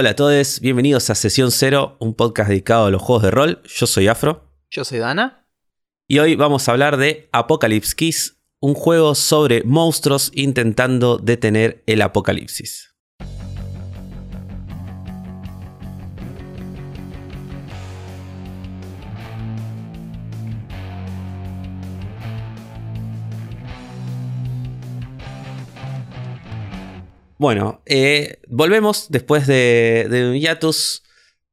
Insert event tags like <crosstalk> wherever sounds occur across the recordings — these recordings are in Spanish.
Hola a todos, bienvenidos a Sesión Cero, un podcast dedicado a los juegos de rol. Yo soy Afro. Yo soy Dana. Y hoy vamos a hablar de Apocalypse Kiss, un juego sobre monstruos intentando detener el apocalipsis. Bueno, eh, volvemos después de, de un hiatus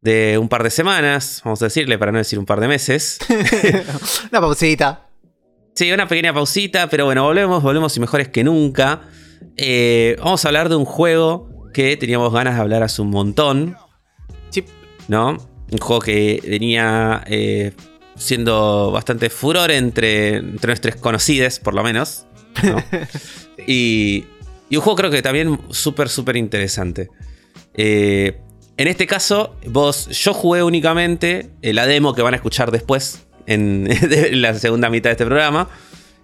de un par de semanas, vamos a decirle, para no decir un par de meses. <laughs> Una pausita. Sí, una pequeña pausita, pero bueno, volvemos, volvemos y mejores que nunca. Eh, vamos a hablar de un juego que teníamos ganas de hablar hace un montón. Sí. ¿No? Un juego que venía eh, siendo bastante furor entre, entre nuestros conocidos, por lo menos. ¿no? <laughs> y, y un juego creo que también súper, súper interesante. Eh, en este caso, vos, yo jugué únicamente la demo que van a escuchar después, en, <laughs> la segunda mitad de este programa.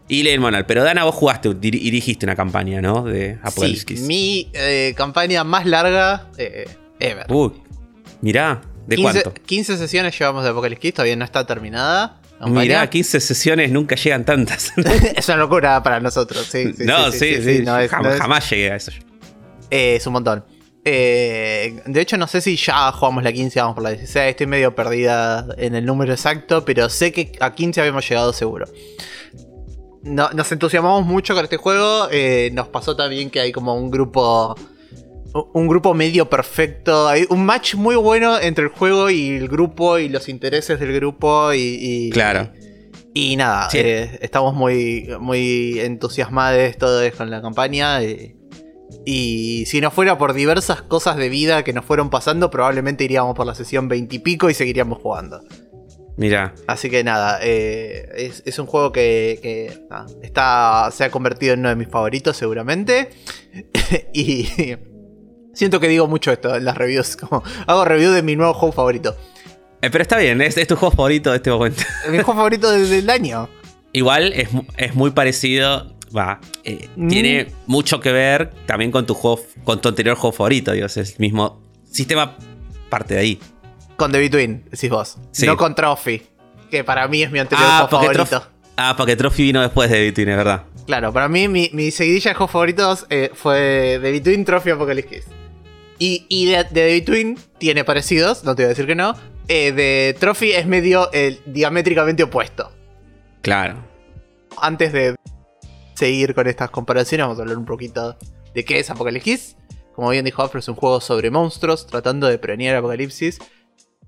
Y el manual. Pero Dana, vos jugaste y dirigiste una campaña, ¿no? De Apocalypse sí, Mi eh, campaña más larga eh, ever. Uy, mirá, ¿de 15, cuánto? 15 sesiones llevamos de Apocalypse todavía no está terminada. Mirá, 15 sesiones nunca llegan tantas. <laughs> es una locura para nosotros, sí. sí no, sí, sí. no es, jamás, no es... jamás, llegué a eso. Eh, es un montón. Eh, de hecho, no sé si ya jugamos la 15, vamos por la 16. Estoy medio perdida en el número exacto, pero sé que a 15 habíamos llegado seguro. No, nos entusiasmamos mucho con este juego. Eh, nos pasó también que hay como un grupo. Un grupo medio perfecto. Hay un match muy bueno entre el juego y el grupo y los intereses del grupo. Y, y claro. Y, y nada, sí. eh, estamos muy, muy entusiasmados todos con la campaña. Eh, y si no fuera por diversas cosas de vida que nos fueron pasando, probablemente iríamos por la sesión 20 y pico y seguiríamos jugando. Mira. Así que nada, eh, es, es, un juego que, que está, se ha convertido en uno de mis favoritos seguramente. <laughs> y siento que digo mucho esto en las reviews. <laughs> Como hago review de mi nuevo juego favorito. Eh, pero está bien, es, es, tu juego favorito de este momento. mi juego favorito desde el año. <laughs> Igual es, es muy parecido va, eh, mm. tiene mucho que ver también con tu juego, con tu anterior juego favorito, Dios, es el mismo sistema parte de ahí. Con The Between, decís vos. Sí. No con Trophy, que para mí es mi anterior ah, juego favorito. Trof ah, porque Trophy vino después de The Between, es verdad. Claro, para mí mi, mi seguidilla de juegos favoritos eh, fue The Between, Trophy, Apocalypse Kiss. Y, y de, de, The Between tiene parecidos, no te voy a decir que no. Eh, de Trophy es medio eh, diamétricamente opuesto. Claro. Antes de seguir con estas comparaciones, vamos a hablar un poquito de qué es Apocalypse Kiss. Como bien dijo Afro, es un juego sobre monstruos tratando de prevenir el apocalipsis.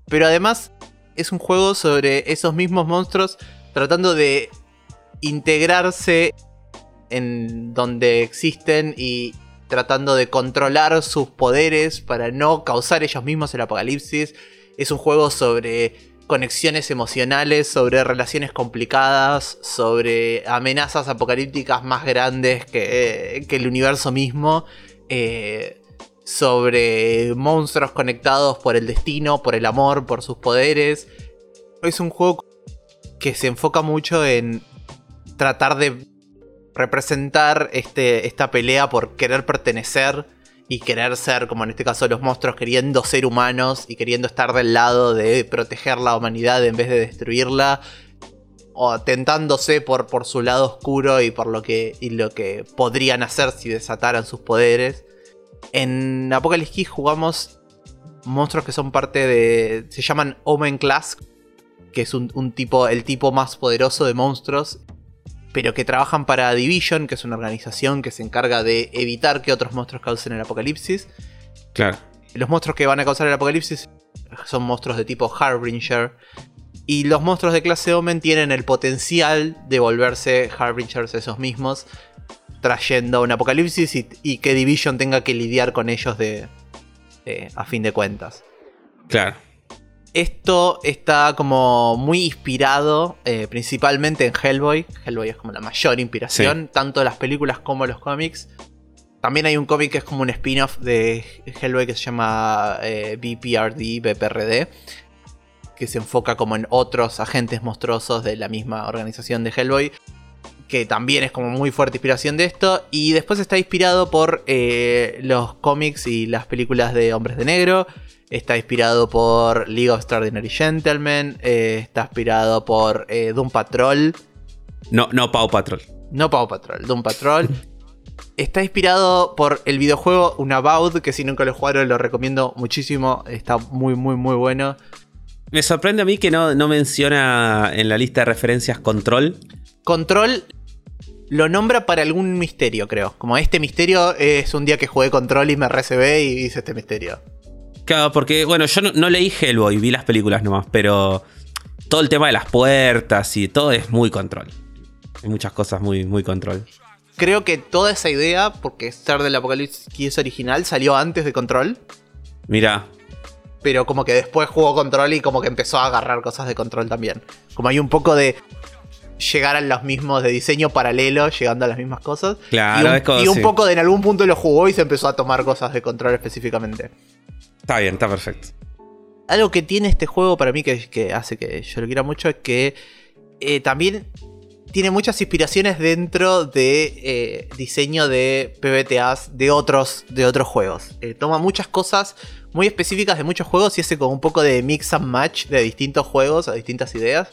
Pero además es un juego sobre esos mismos monstruos tratando de integrarse en donde existen y tratando de controlar sus poderes para no causar ellos mismos el apocalipsis. Es un juego sobre conexiones emocionales, sobre relaciones complicadas, sobre amenazas apocalípticas más grandes que, que el universo mismo, eh, sobre monstruos conectados por el destino, por el amor, por sus poderes. Es un juego que se enfoca mucho en tratar de representar este, esta pelea por querer pertenecer y querer ser, como en este caso los monstruos, queriendo ser humanos y queriendo estar del lado de proteger la humanidad en vez de destruirla, o tentándose por, por su lado oscuro y por lo que, lo que podrían hacer si desataran sus poderes. En Apocalypse Kiss jugamos monstruos que son parte de. se llaman Omen Class, que es un tipo, el tipo más poderoso de monstruos pero que trabajan para Division, que es una organización que se encarga de evitar que otros monstruos causen el apocalipsis. Claro. Los monstruos que van a causar el apocalipsis son monstruos de tipo Harbinger. Y los monstruos de clase Omen tienen el potencial de volverse Harbingers esos mismos, trayendo un apocalipsis y, y que Division tenga que lidiar con ellos de, de, a fin de cuentas. Claro. Esto está como muy inspirado eh, principalmente en Hellboy. Hellboy es como la mayor inspiración, sí. tanto las películas como los cómics. También hay un cómic que es como un spin-off de Hellboy que se llama eh, BPRD, BPRD, que se enfoca como en otros agentes monstruosos de la misma organización de Hellboy. Que también es como muy fuerte inspiración de esto. Y después está inspirado por eh, los cómics y las películas de Hombres de Negro. Está inspirado por League of Extraordinary Gentlemen. eh, está inspirado por eh, Doom Patrol. No, no Pau Patrol. No Paw Patrol, Doom Patrol. Está inspirado por el videojuego Unabout, que si nunca lo jugaron lo recomiendo muchísimo. Está muy, muy, muy bueno. Me sorprende a mí que no, no menciona en la lista de referencias Control. Control lo nombra para algún misterio, creo. Como este misterio es un día que jugué Control y me recebé y hice este misterio. Claro, porque, bueno, yo no, no leí Hellboy, vi las películas nomás, pero todo el tema de las puertas y todo es muy Control. Hay muchas cosas muy, muy Control. Creo que toda esa idea, porque Star del Apocalipsis es original, salió antes de Control. Mira, Pero como que después jugó Control y como que empezó a agarrar cosas de Control también. Como hay un poco de llegar a los mismos de diseño paralelo, llegando a las mismas cosas. Claro, y un, es como- y un sí. poco de en algún punto lo jugó y se empezó a tomar cosas de Control específicamente. está bien, está perfecto. Algo que tiene este juego para mí que, que hace que yo lo quiera mucho es que eh, también tiene muchas inspiraciones dentro de eh, diseño de PBTAs de otros, de otros juegos. Eh, toma muchas cosas muy específicas de muchos juegos y hace como un poco de mix and match de distintos juegos a distintas ideas.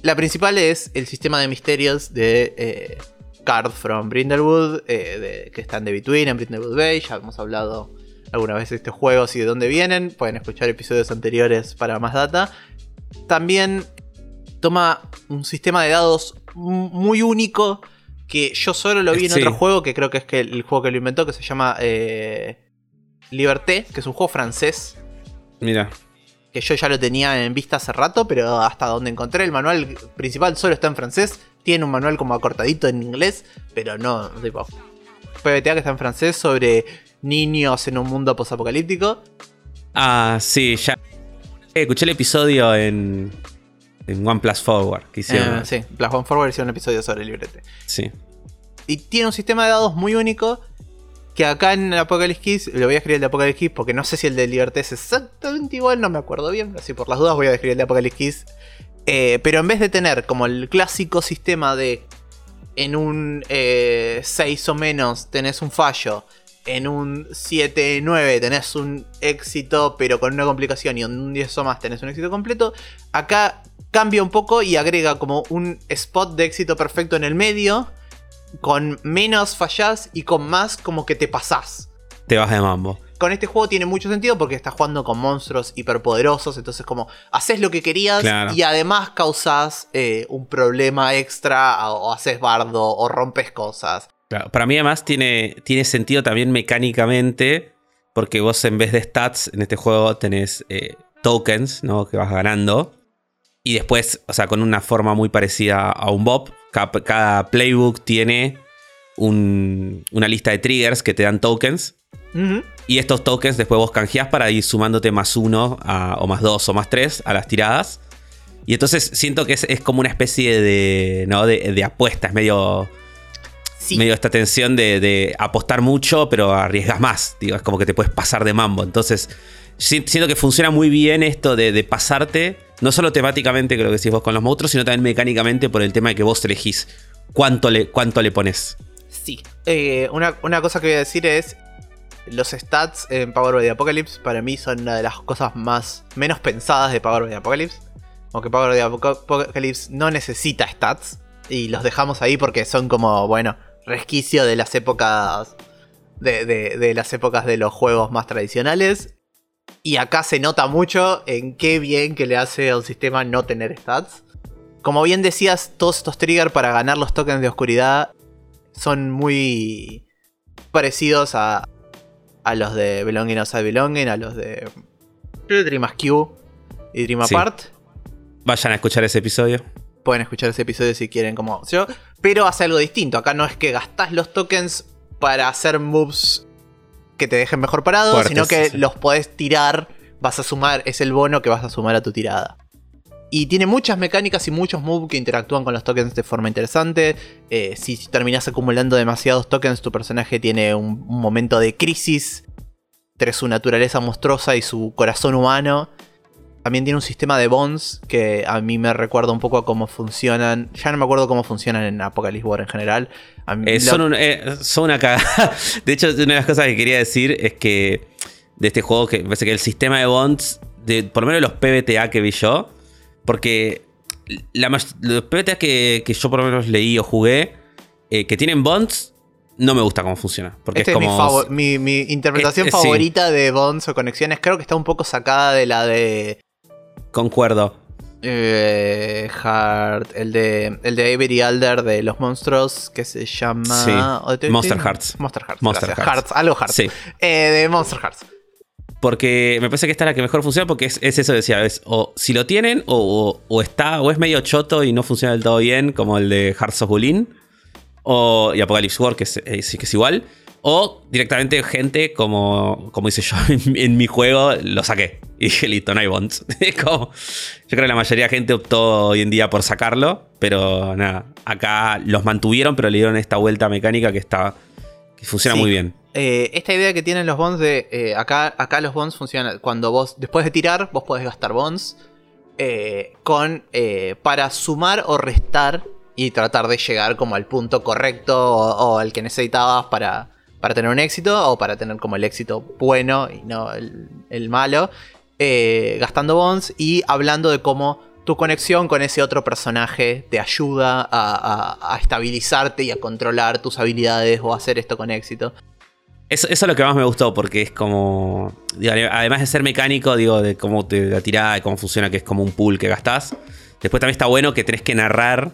La principal es el sistema de misterios de eh, Card from Brindlewood, eh, de- que está en The Between, en Brindlewood Bay. Ya hemos hablado alguna vez de estos juegos y de dónde vienen. Pueden escuchar episodios anteriores para más data. También toma un sistema de dados muy único que yo solo lo vi en Sí. otro juego, que creo que es que el juego que lo inventó, que se llama eh, Liberté, que es un juego francés Mira, que yo ya lo tenía en vista hace rato, pero hasta donde encontré el manual principal solo está en francés. Tiene un manual como acortadito en inglés, pero no, tipo. PBTA que está en francés sobre niños en un mundo posapocalíptico. Ah, sí, ya. Eh, Escuché el episodio en, en OnePlus Forward que hicieron. Eh, sí, Plus One Forward hicieron un episodio sobre el librete. sí. Y tiene un sistema de dados muy único. Que acá en el Apocalypse Keys, lo voy a escribir el de Apocalypse Keys porque no sé si el de Liberté es exactamente igual, no me acuerdo bien. Así por las dudas voy a escribir el de Apocalypse Keys. Eh, pero en vez de tener como el clásico sistema de en un 6 o menos tenés un fallo, en un 7-9 tenés un éxito pero con una complicación y en un 10 o más tenés un éxito completo, acá cambia un poco y agrega como un spot de éxito perfecto en el medio, con menos fallás y con más como que te pasás Te vas de mambo. con este juego tiene mucho sentido porque estás jugando con monstruos hiperpoderosos, entonces como haces lo que querías Claro. y además causas eh, un problema extra o, o haces bardo o rompes cosas. Claro, para mí además tiene, tiene sentido también mecánicamente, porque vos en vez de stats en este juego tenés eh, tokens, ¿no? Que vas ganando. Y después, o sea, con una forma muy parecida a un Bob, cada, cada playbook tiene un- una lista de triggers que te dan tokens. Y estos tokens después vos canjeás para ir sumándote más uno a- o más dos o más tres a las tiradas. Y entonces siento que es, es como una especie de, ¿no? de, de apuesta, es medio Sí. medio esta tensión de, de apostar mucho, pero arriesgas más. Digo, es como que te puedes pasar de mambo. Entonces, siento que funciona muy bien esto de, de pasarte, no solo temáticamente, lo que decís vos con los monstruos, sino también mecánicamente por el tema de que vos elegís cuánto le, cuánto le pones. Sí. Eh, una, una cosa que voy a decir es. Los stats en Power by the Apocalypse para mí son una de las cosas más menos pensadas de Power by the Apocalypse. Aunque Power by the Apoca- Apocalypse no necesita stats. Y los dejamos ahí porque son como, bueno, resquicio de las épocas. De- de las épocas de los juegos más tradicionales. Y acá se nota mucho en qué bien que le hace al sistema no tener stats. Como bien decías, todos estos triggers para ganar los tokens de oscuridad son muy parecidos a, a los de Belonging Outside Belonging, a los de Dream Askew y Dream Sí. Apart. Vayan a escuchar ese episodio. Pueden escuchar ese episodio si quieren, como yo. Pero hace algo distinto. Acá no es que gastás los tokens para hacer moves que te dejen mejor parado, Fuertes, sino que sí, los podés tirar. Vas a sumar, es el bono que vas a sumar a tu tirada. Y tiene muchas mecánicas y muchos moves que interactúan con los tokens de forma interesante. Eh, si terminas acumulando demasiados tokens, tu personaje tiene un, un momento de crisis entre su naturaleza monstruosa y su corazón humano. También tiene un sistema de bonds que a mí me recuerda un poco a cómo funcionan. Ya no me acuerdo cómo funcionan en Apocalypse War en general. Eh, son, son, una cagada. <laughs> De hecho, una de las cosas que quería decir es que de este juego, que me parece que el sistema de bonds, de, por lo menos los PBTA que vi yo, porque los PBTA que, que, yo por lo menos leí o jugué, eh, que tienen bonds, no me gusta cómo funciona. Porque es, como, mi, mi, interpretación favorita de bonds o conexiones. Creo que está un poco sacada de la de. Concuerdo. Eh, el de el de Avery Alder de los monstruos que se llama Monster Hearts. Monster Hearts. Monster Hearts. Algo Hearts. Sí. Eh, de Monster Hearts. Porque me parece que esta es la que mejor funciona porque es, eso, decía, es o si lo tienen o, está o es medio choto y no funciona del todo bien como el de Hearts of Bulin o, y Apocalypse War, que es, eh, que es igual. O directamente gente como, como hice yo <laughs> en, mi juego, lo saqué. Y dije, listo, no hay bonds. <laughs> yo creo que la mayoría de gente optó hoy en día por sacarlo. Pero nada, acá los mantuvieron, pero le dieron esta vuelta mecánica que está. que funciona muy bien. Eh, esta idea que tienen los bonds de. Eh, acá, acá los bonds funcionan. Cuando vos. Después de tirar, vos podés gastar bonds. con. para sumar o restar y tratar de llegar como al punto correcto o, al que necesitabas para, para, tener un éxito o para tener como el éxito bueno y no el, malo, eh, gastando bonds y hablando de cómo tu conexión con ese otro personaje te ayuda a, estabilizarte y a controlar tus habilidades o hacer esto con éxito. Eso, es lo que más me gustó, porque es como. además de ser mecánico, digo, de cómo te la tirada, de cómo funciona, que es como un pool que gastás. Después también está bueno que tenés que narrar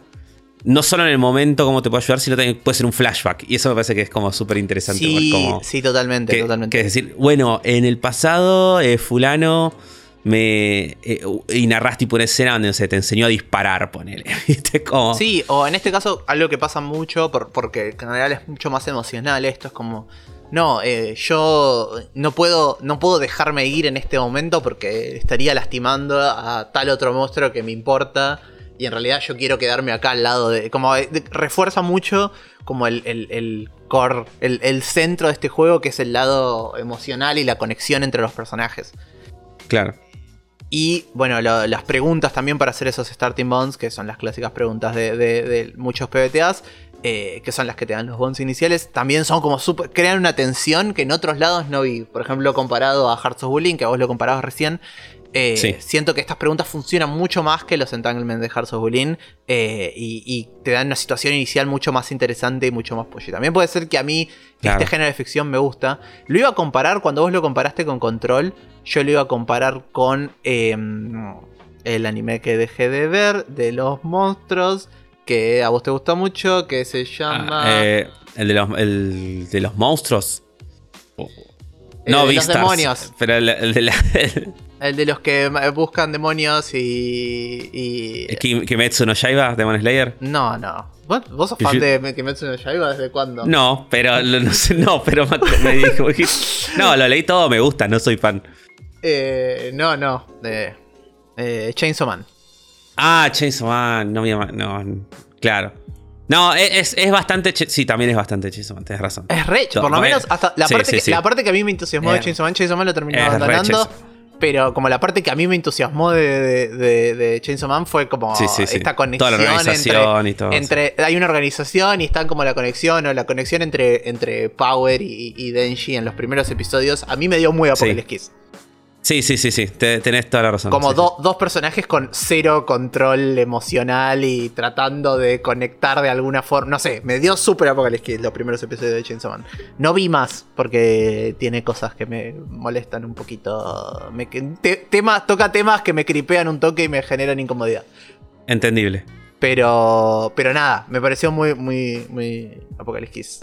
no solo en el momento cómo te puede ayudar, sino también puede ser un flashback. Y eso me parece que es como súper interesante. Sí, como sí, totalmente, totalmente. Que es decir, bueno, en el pasado, eh, fulano me. Eh, y narras tipo una escena donde se te enseñó a disparar, ponele. <laughs> Como... Sí, o en este caso, algo que pasa mucho, porque en general es mucho más emocional, esto es como. No, eh, yo no puedo, no puedo dejarme ir en este momento porque estaría lastimando a tal otro monstruo que me importa y en realidad yo quiero quedarme acá al lado de. Como refuerza mucho como el, el, core, el, centro de este juego, que es el lado emocional y la conexión entre los personajes. Claro. Y bueno, las preguntas también para hacer esos starting bonds, que son las clásicas preguntas de, muchos PBTAs, eh, que son las que te dan los bonds iniciales, también son como super, crean una tensión que en otros lados no vi. Por ejemplo, comparado a Hearts of Bullying, que a vos lo comparabas recién, eh, siento que estas preguntas funcionan mucho más que los entanglements de Hearts of Bullying eh, y, te dan una situación inicial mucho más interesante y mucho más pollo. También puede ser que a mí este género de ficción me gusta. Lo iba a comparar cuando vos lo comparaste con Control. Yo lo iba a comparar con em, el anime que dejé de ver de los monstruos que a vos te gusta mucho, que se llama. Ah, eh, el, de los, el de los monstruos. No, Los demonios. Pero el, de la, El de los que buscan demonios y. y... ¿Kimetsu no Yaiba, Demon Slayer? No, no. ¿Vos, sos fan de Kimetsu no Yaiba desde cuándo? No, pero no, sé, no, pero me dijo. no, lo leí todo, me gusta, no soy fan. Eh, no, no. De eh, Chainsaw Man. Ah, Chainsaw Man, no, no, claro. No, es, es bastante. Sí, también es bastante Chainsaw Man, tienes razón. Es re, por lo menos hasta la, parte que, la parte que a mí me entusiasmó de Chainsaw Man, Chainsaw Man lo terminé abandonando. Pero como la parte que a mí me entusiasmó de, de, Chainsaw Man fue como esta conexión entre, Hay una organización y están como la conexión o la conexión entre, entre Power y, Denji en los primeros episodios. A mí me dio muy Apocalypse Kiss. Sí, sí, sí, sí, tenés toda la razón. Como dos personajes con cero control emocional y tratando de conectar de alguna forma. No sé, me dio súper Apocalypse los primeros episodios de Chainsaw Man. No vi más porque tiene cosas que me molestan un poquito. Me, toca temas que me cripean un toque y me generan incomodidad. Entendible. Pero, pero nada, me pareció muy, muy, muy Apocalypse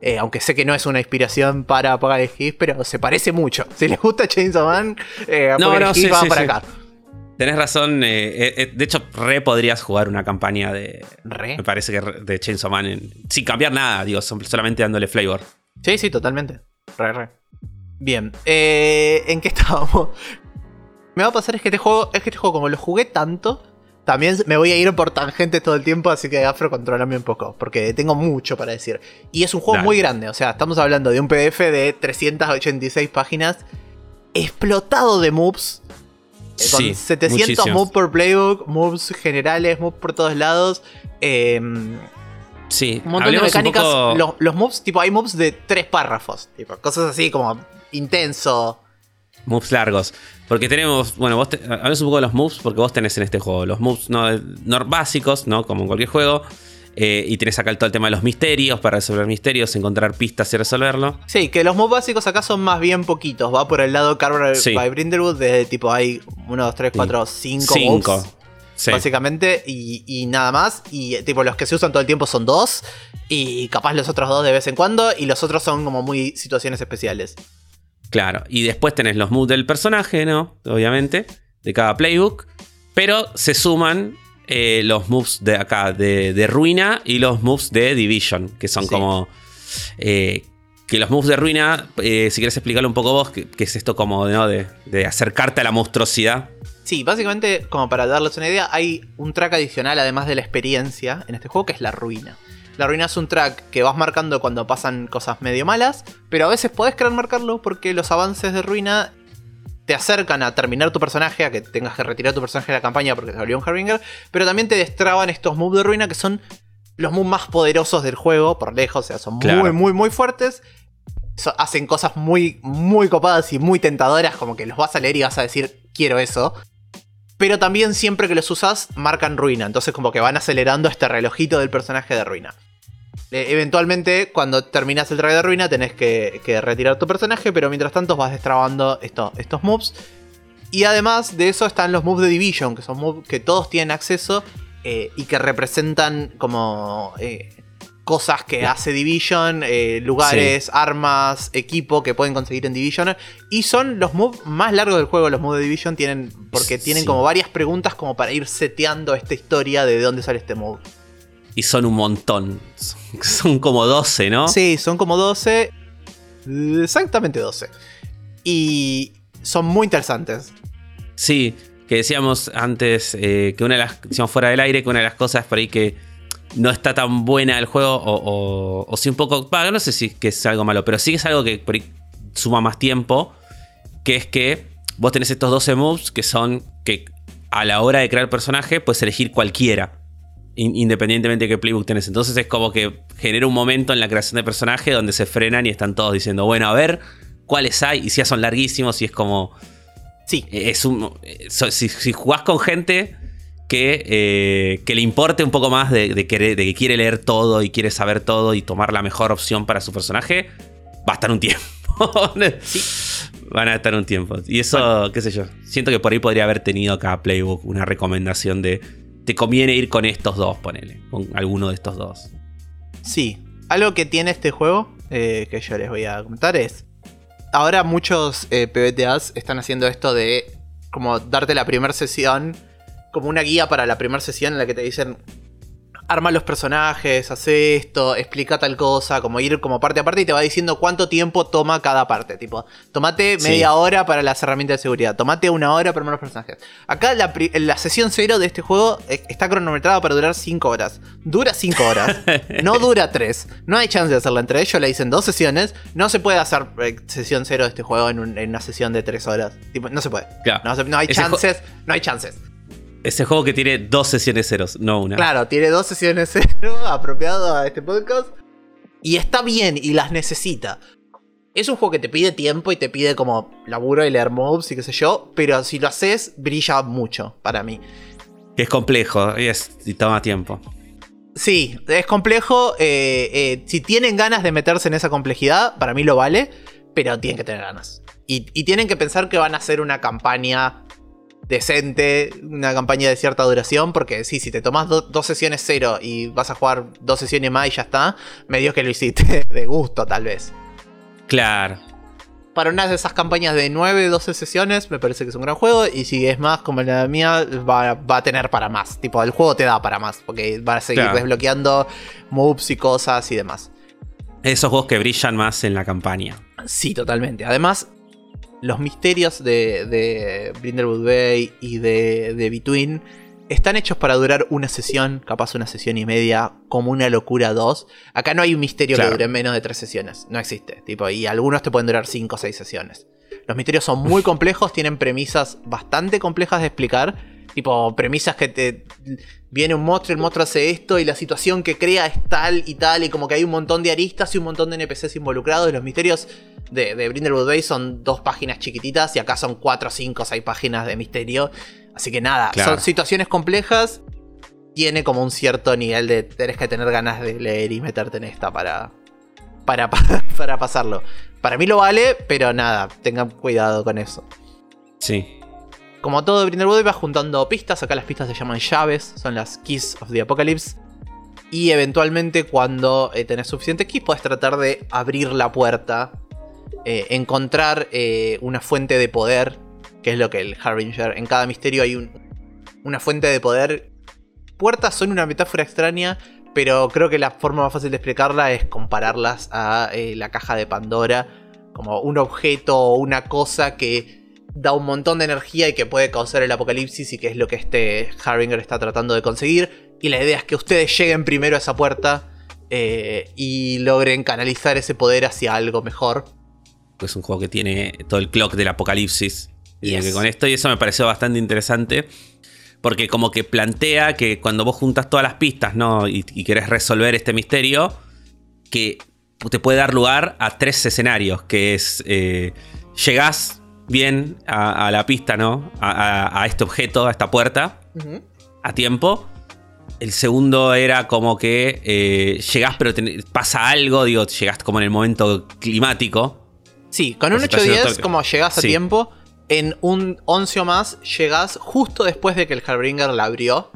eh, aunque sé que no es una inspiración para Apocalypse Kiss, pero se parece mucho. Si les gusta Chainsaw Man, eh, no, va para acá. Tenés razón. Eh, de hecho, re podrías jugar una campaña de. ¿Re? Me parece que de Chainsaw Man sin cambiar nada, digo, solamente dándole flavor. Sí, sí, totalmente. Re, re. Bien. ¿En qué <laughs> estábamos? Me va a pasar es que este juego, es que este juego, como lo jugué tanto, también me voy a ir por tangentes todo el tiempo, así que Afro, controlame un poco, porque tengo mucho para decir. Y es un juego muy grande, o sea, estamos hablando de un PDF de 386 páginas, explotado de moves. Eh, con 700 moves por playbook, moves generales, moves por todos lados. Em, sí, un montón de mecánicas. Los, moves, tipo, hay moves de tres párrafos. Tipo, cosas así como intenso. Moves largos. Porque tenemos, bueno, vos hablamos un poco de los moves, porque vos tenés en este juego los moves no, no básicos, ¿no? Como en cualquier juego. Eh, y tenés acá todo el tema de los misterios, para resolver misterios, encontrar pistas y resolverlo. Sí, que los moves básicos acá son más bien poquitos. Va por el lado Carver by Brindlewood, de tipo hay 1, 2, 3, 4, 5 moves. Básicamente, y, nada más. Y tipo, los que se usan todo el tiempo son dos. Y capaz los otros dos de vez en cuando. Y los otros son como muy situaciones especiales. Claro, y después tenés los moves del personaje, ¿no? Obviamente, de cada playbook. Pero se suman eh, los moves de acá, de, Ruina, y los moves de Division, que son como... Eh, que los moves de Ruina, eh, si quieres explicarlo un poco vos, que, es esto como de, de, acercarte a la monstruosidad. Sí, básicamente, como para darles una idea, hay un track adicional, además de la experiencia en este juego, que es la Ruina. La ruina es un track que vas marcando cuando pasan cosas medio malas, pero a veces podés querer marcarlo porque los avances de ruina te acercan a terminar tu personaje, a que tengas que retirar tu personaje de la campaña porque te volvió un Harbinger, pero también te destraban estos moves de ruina que son los moves más poderosos del juego, por lejos, o sea, son muy, muy, muy fuertes. hacen cosas muy, muy copadas y muy tentadoras, como que los vas a leer y vas a decir, quiero eso. Pero también siempre que los usas, marcan ruina, entonces como que van acelerando este relojito del personaje de ruina. Eh, eventualmente, cuando terminas el traje de ruina, tenés que, retirar tu personaje, pero mientras tanto vas destrabando estos moves. Y además de eso están los moves de Division, que son moves que todos tienen acceso eh, y que representan como eh, cosas que hace Division, lugares, armas, equipo que pueden conseguir en Division. Y son los moves más largos del juego, los moves de Division, tienen, porque tienen como varias preguntas como para ir seteando esta historia de dónde sale este move. Y son un montón. Son como 12, ¿no? Sí, son como 12. Exactamente 12. Y son muy interesantes. Sí, que decíamos antes eh, que una de las. Decíamos fuera del aire que una de las cosas por ahí que no está tan buena el juego, o, o, sí un poco. no sé si que es algo malo, pero sí es algo que por ahí suma más tiempo. Que es que vos tenés estos 12 moves que son que a la hora de crear personaje puedes elegir cualquiera independientemente de qué playbook tenés. Entonces es como que genera un momento en la creación de personaje donde se frenan y están todos diciendo, bueno, a ver cuáles hay. Y si ya son larguísimos y es como. Sí. Es un, si, jugás con gente que, eh, que le importe un poco más de, que quiere leer todo y quiere saber todo y tomar la mejor opción para su personaje, va a estar un tiempo. <laughs> Van a estar un tiempo. Y eso, qué sé yo. Siento que por ahí podría haber tenido cada playbook una recomendación de te conviene ir con estos dos, ponele, con alguno de estos dos. Sí, algo que tiene este juego, eh, que yo les voy a comentar, es. Ahora muchos eh, PBTAs están haciendo esto de como darte la primera sesión, como una guía para la primera sesión en la que te dicen arma los personajes, hace esto, explica tal cosa, como ir como parte a parte y te va diciendo cuánto tiempo toma cada parte. Tipo, tomate media hora para las herramientas de seguridad, tomate una hora para armar los personajes. Acá la, la, sesión cero de este juego eh, está cronometrada para durar 5 horas. Dura 5 horas, <laughs> no dura 3. No hay chance de hacerla entre ellos, le dicen dos sesiones. No se puede hacer eh, sesión cero de este juego en, una sesión de 3 horas. Tipo, no se puede. No, no hay chances, no hay chances. Ese juego que tiene dos sesiones ceros, no una. Claro, tiene dos sesiones cero <laughs> apropiado a este podcast. Y está bien y las necesita. Es un juego que te pide tiempo y te pide como laburo y leer moves y qué sé yo, pero si lo haces, brilla mucho para mí. Es complejo y, es, toma tiempo. Sí, es complejo. Eh, eh, si tienen ganas de meterse en esa complejidad, para mí lo vale, pero tienen que tener ganas. Y, y tienen que pensar que van a hacer una campaña decente, una campaña de cierta duración, porque sí, si te tomas dos sesiones cero y vas a jugar dos sesiones más y ya está, medio que lo hiciste <laughs> de gusto tal vez. Claro. Para una de esas campañas de 9, 12 sesiones, me parece que es un gran juego. Y si es más como la mía, va, a tener para más. Tipo, el juego te da para más. Porque va a seguir desbloqueando moves y cosas y demás. Esos juegos que brillan más en la campaña. Sí, totalmente. Además, los misterios de, de Brindlewood Bay y de, de Between están hechos para durar una sesión, capaz una sesión y media, como una locura dos. Acá no hay un misterio que dure menos de tres sesiones, no existe. Tipo, y algunos te pueden durar cinco o seis sesiones. Los misterios son muy complejos, tienen premisas bastante complejas de explicar. Tipo, premisas que te. Viene un monstruo, el monstruo hace esto y la situación que crea es tal y tal. Y como que hay un montón de aristas y un montón de NPCs involucrados. Los misterios de, de Brindlewood Bay son dos páginas chiquititas y acá son cuatro, cinco, seis páginas de misterio. Así que nada, Claro. son situaciones complejas. Tiene como un cierto nivel de. Tenés que tener ganas de leer y meterte en esta para. Para, <laughs> para pasarlo. Para mí lo vale, pero nada, tengan cuidado con eso. Sí. Como todo Brindlewood va juntando pistas, acá las pistas se llaman llaves, son las Keys of the Apocalypse. Y eventualmente cuando eh, tenés suficiente keys podés tratar de abrir la puerta, eh, encontrar eh, una fuente de poder, que es lo que el Harbinger, en cada misterio hay un- una fuente de poder. Puertas son una metáfora extraña, pero creo que la forma más fácil de explicarla es compararlas a eh, la caja de Pandora, como un objeto o una cosa que da un montón de energía y que puede causar el apocalipsis y que es lo que este Harbinger está tratando de conseguir. Y la idea es que ustedes lleguen primero a esa puerta eh, y logren canalizar ese poder hacia algo mejor. Es un juego que tiene todo el clock del apocalipsis. Y Yes. que con esto, y eso me pareció bastante interesante. Porque como que plantea que cuando vos juntas todas las pistas, ¿no? Y, y querés resolver este misterio, que te puede dar lugar a tres escenarios. Que es. eh, llegás bien a, a la pista, ¿no? A, este objeto, a esta puerta, a tiempo. El segundo era como que eh, llegás, pero pasa algo, digo, llegaste como en el momento climático. Sí, con un Pues está haciendo 8-10, todo- como llegás a Sí. tiempo, en un 11 o más, llegás justo después de que el Harbinger la abrió.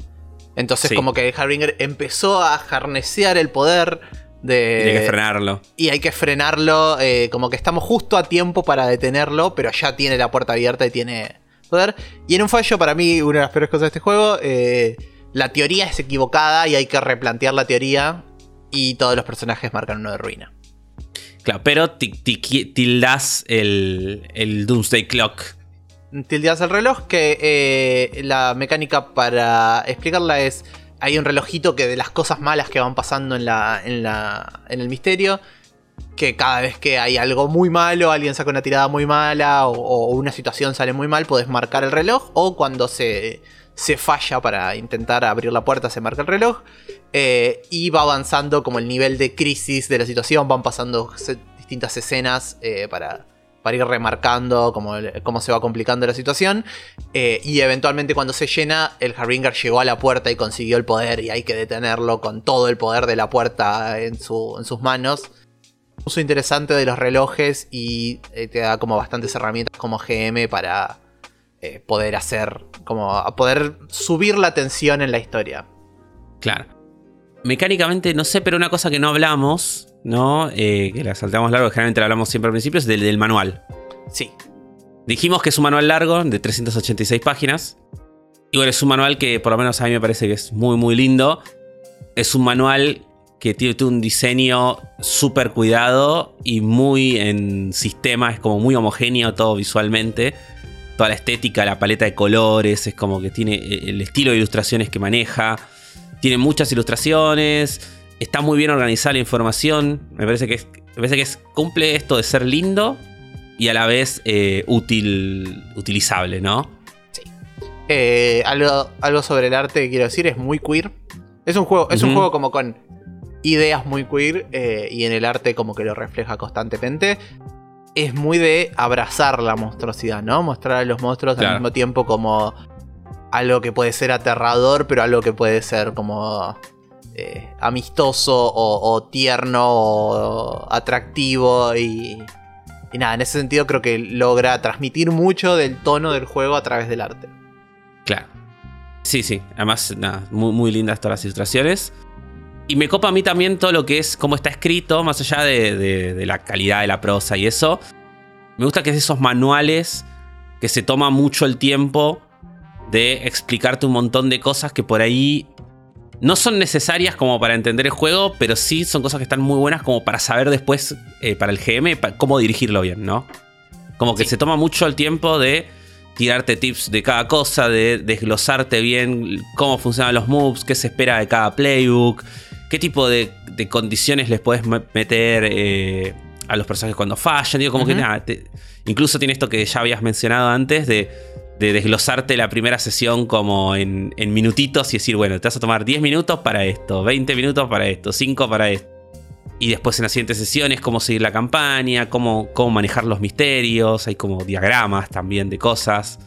Entonces, Sí. como que el Harbinger empezó a harnecear el poder de. Tiene que frenarlo. Y hay que frenarlo, eh, como que estamos justo a tiempo para detenerlo, pero ya tiene la puerta abierta y tiene poder. Y en un fallo, para mí, una de las peores cosas de este juego, eh, la teoría es equivocada y hay que replantear la teoría y todos los personajes marcan uno de ruina. Claro, pero ti- ti- tildás el, el Doomsday Clock. Tildeas el reloj, que eh, la mecánica para explicarla es, hay un relojito que de las cosas malas que van pasando en, la, en, la, en el misterio, que cada vez que hay algo muy malo, alguien saca una tirada muy mala o, una situación sale muy mal, puedes marcar el reloj, o cuando se, se falla para intentar abrir la puerta, se marca el reloj, eh, y va avanzando como el nivel de crisis de la situación, van pasando distintas escenas eh, para, para ir remarcando cómo, cómo se va complicando la situación. eh, y eventualmente cuando se llena, el Harbinger llegó a la puerta y consiguió el poder y hay que detenerlo con todo el poder de la puerta en, su- en sus manos. Uso interesante de los relojes y eh, te da como bastantes herramientas como GM para eh, poder hacer, como poder subir la tensión en la historia. Claro. Mecánicamente, no sé, pero una cosa que no hablamos, ¿no? Eh, que la saltamos largo, que generalmente la hablamos siempre al principio, es del, del manual. Sí, Dijimos que es un manual largo, de 386 páginas. Y bueno, es un manual que por lo menos a mí me parece que es muy, muy lindo. Es un manual que tiene un diseño súper cuidado y muy en sistema, es como muy homogéneo todo visualmente. Toda la estética, la paleta de colores, es como que tiene eh, el estilo de ilustraciones que maneja. Tiene muchas ilustraciones, está muy bien organizada la información. Me parece que, es- me parece que es- cumple esto de ser lindo y a la vez eh, útil, utilizable, ¿no? Eh, algo, algo sobre el arte que quiero decir es muy queer. Es un juego, es un juego como con ideas muy queer eh, y en el arte como que lo refleja constantemente. Es muy de abrazar la monstruosidad, ¿no? Mostrar a los monstruos Claro. al mismo tiempo como algo que puede ser aterrador, pero algo que puede ser como eh, amistoso o, tierno o atractivo y, nada, en ese sentido creo que logra transmitir mucho del tono del juego a través del arte. Claro. Sí, sí. Además, nada, muy, muy lindas todas las ilustraciones. Y me copa a mí también todo lo que es cómo está escrito, más allá de, de- de la calidad de la prosa y eso. Me gusta que es esos manuales que se toma mucho el tiempo de explicarte un montón de cosas que por ahí no son necesarias como para entender el juego, pero sí son cosas que están muy buenas como para saber después, eh, para el GM, cómo dirigirlo bien, ¿no? Como que Sí. se toma mucho el tiempo de tirarte tips de cada cosa, de desglosarte bien cómo funcionan los moves, qué se espera de cada playbook, qué tipo de, de condiciones les puedes me- meter eh, a los personajes cuando fallan. Digo, como que nada. te- incluso tiene esto que ya habías mencionado antes de, de desglosarte la primera sesión como en, en minutitos y decir, bueno, te vas a tomar 10 minutos para esto, 20 minutos para esto, 5 para esto. Y después en las siguientes sesiones, cómo seguir la campaña, cómo, cómo manejar los misterios. Hay como diagramas también de cosas.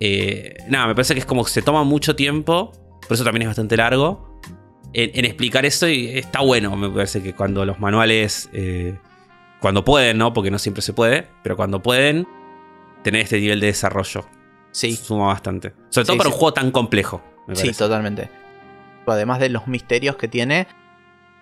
Eh, nada, me parece que es como que se toma mucho tiempo, por eso también es bastante largo, en, en explicar eso y está bueno, me parece que cuando los manuales, eh, cuando pueden, ¿no? Porque no siempre se puede, pero cuando pueden, tener este nivel de desarrollo. Sí, Suma bastante. Sobre todo Sí, para sí. un juego tan complejo. me sí, totalmente. Además de los misterios que tiene,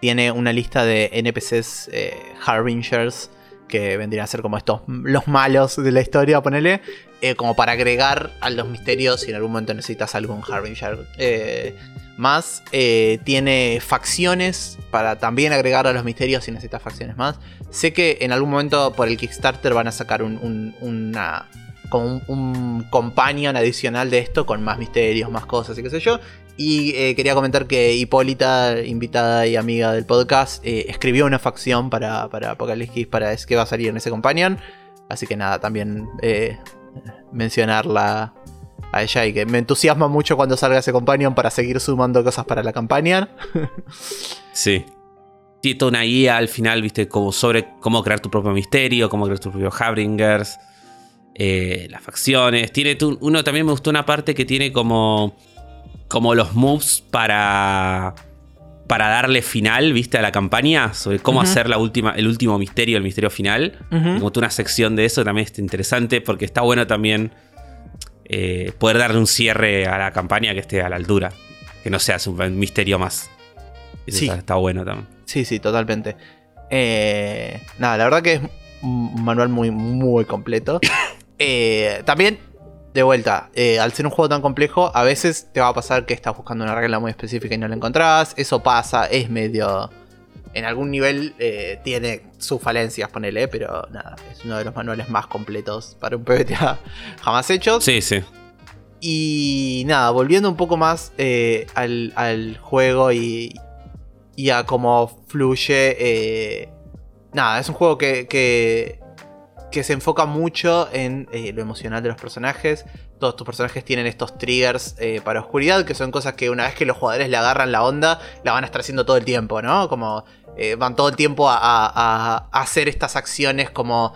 tiene una lista de NPCs eh, Harbingers que vendrían a ser como estos los malos de la historia, ponele, eh, como para agregar a los misterios si en algún momento necesitas algún Harbinger. eh, más eh, tiene facciones para también agregar a los misterios si necesitas facciones más. Sé que en algún momento por el Kickstarter van a sacar un, un- una como un, companion adicional de esto con más misterios, más cosas y qué sé yo. Y eh, quería comentar que Hipólita, invitada y amiga del podcast, eh, escribió una facción para, para Apocalypse para es que va a salir en ese companion. Así que nada, también eh, mencionarla a ella y que me entusiasma mucho cuando salga ese companion para seguir sumando cosas para la campaña. <laughs> Sí. Tiene toda una guía al final, viste, como sobre cómo crear tu propio misterio, cómo crear tus propios Harbingers, eh, las facciones. Tiene tu- uno también me gustó una parte que tiene como como los moves para para darle final, viste, a la campaña sobre cómo hacer la última el último misterio, el misterio final. Como tú una sección de eso también está interesante porque está bueno también eh, poder darle un cierre a la campaña que esté a la altura, que no sea un misterio más. Eso Sí. está, está bueno también. Sí, sí, totalmente. Eh, nada, la verdad que es un manual muy, muy completo. <coughs> Eh, también, de vuelta, eh, al ser un juego tan complejo, a veces te va a pasar que estás buscando una regla muy específica y no la encontrás. Eso pasa, es medio... En algún nivel eh, tiene sus falencias, ponele, pero nada, es uno de los manuales más completos para un PBTA <laughs> jamás hechos. Sí, sí. Y nada, volviendo un poco más al, al juego y, y a cómo fluye. nada, es un juego que, que, que se enfoca mucho en eh, lo emocional de los personajes. Todos tus personajes tienen estos triggers eh, para oscuridad, que son cosas que una vez que los jugadores le agarran la onda, la van a estar haciendo todo el tiempo, ¿no? Como eh, van todo el tiempo a, hacer estas acciones como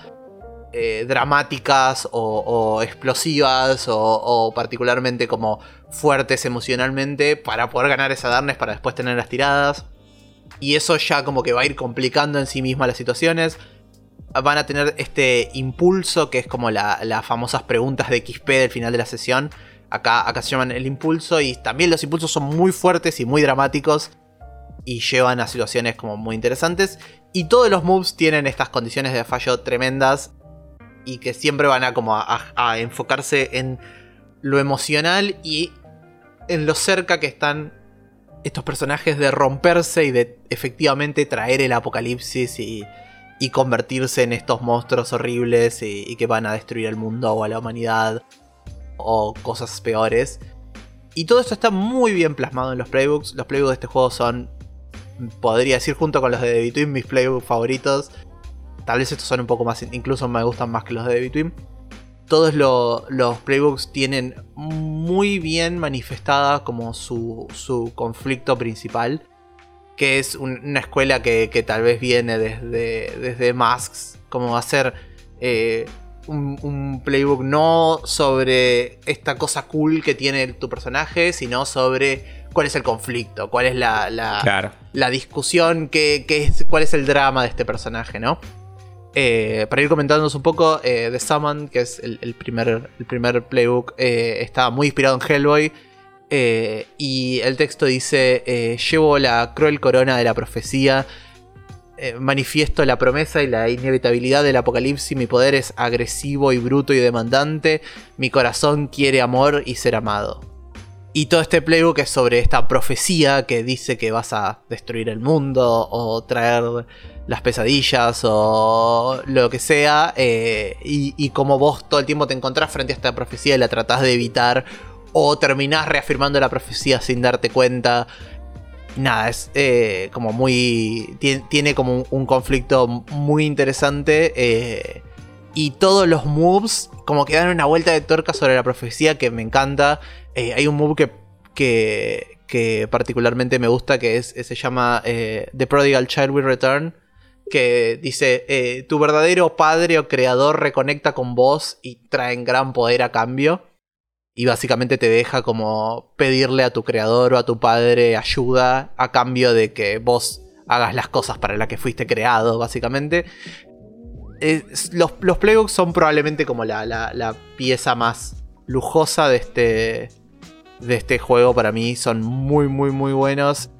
dramáticas o, explosivas o, o particularmente como fuertes emocionalmente para poder ganar esa darkness para después tener las tiradas. Y eso ya como que va a ir complicando en sí misma las situaciones. Van a tener este impulso que es como la- las famosas preguntas de XP del final de la sesión. Acá, acá se llaman el impulso y también los impulsos son muy fuertes y muy dramáticos y llevan a situaciones como muy interesantes. Y todos los moves tienen estas condiciones de fallo tremendas y que siempre van a como a- a enfocarse en lo emocional y en lo cerca que están estos personajes de romperse y de efectivamente traer el apocalipsis y, y convertirse en estos monstruos horribles y, que van a destruir el mundo o a la humanidad o cosas peores. Y todo esto está muy bien plasmado en los playbooks. Los playbooks de este juego son, podría decir, junto con los de The Between, mis playbooks favoritos. Tal vez estos son un poco más, incluso me gustan más que los de The Between. Todos lo- los playbooks tienen muy bien manifestada como su, su conflicto principal. Que es un- una escuela que, que tal vez viene desde, desde Masks. Como hacer eh, un, un playbook no sobre esta cosa cool que tiene tu personaje, sino sobre cuál es el conflicto, cuál es la, la, Claro. la discusión, qué, qué es, cuál es el drama de este personaje, ¿no? Eh, para ir comentándonos un poco, eh, The Summon, que es el, el primer, el primer playbook, eh, está muy inspirado en Hellboy. Eh, y el texto dice: eh, Llevo la cruel corona de la profecía. eh, manifiesto la promesa y la inevitabilidad del apocalipsis. Mi poder es agresivo y bruto y demandante. Mi corazón quiere amor y ser amado. Y todo este playbook es sobre esta profecía que dice que vas a destruir el mundo o traer las pesadillas o lo que sea. y, y como vos todo el tiempo te encontrás frente a esta profecía y la tratás de evitar o terminás reafirmando la profecía sin darte cuenta. nada, es eh, como muy. Tiene, como un, conflicto muy interesante. Eh, y todos los moves, como que dan una vuelta de tuerca sobre la profecía que me encanta. Eh, hay un move que, que, particularmente me gusta que es, se llama The Prodigal Child Will Return. Que dice: Tu verdadero padre o creador reconecta con vos y traen gran poder a cambio. Y básicamente te deja como pedirle a tu creador o a tu padre ayuda a cambio de que vos hagas las cosas para las que fuiste creado, básicamente. los, los, playbooks son probablemente como la, la, pieza más lujosa de este, de este juego. Para mí son muy, muy, muy buenos.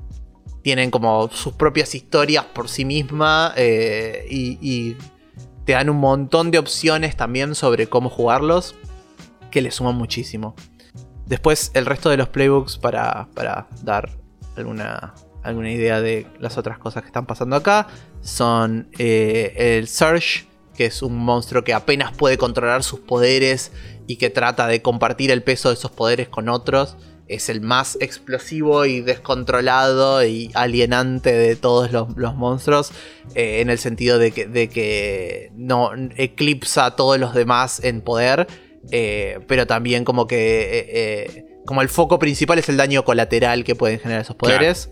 Tienen como sus propias historias por sí misma eh, y, y te dan un montón de opciones también sobre cómo jugarlos que le suman muchísimo. Después el resto de los playbooks para, para dar alguna, alguna idea de las otras cosas que están pasando acá son eh, el Surge, que es un monstruo que apenas puede controlar sus poderes y que trata de compartir el peso de esos poderes con otros. Es el más explosivo y descontrolado y alienante de todos los, monstruos. Eh, en el sentido de que, de que no eclipsa a todos los demás en poder eh, pero también como que... Eh, eh, como el foco principal es el daño colateral que pueden generar esos poderes.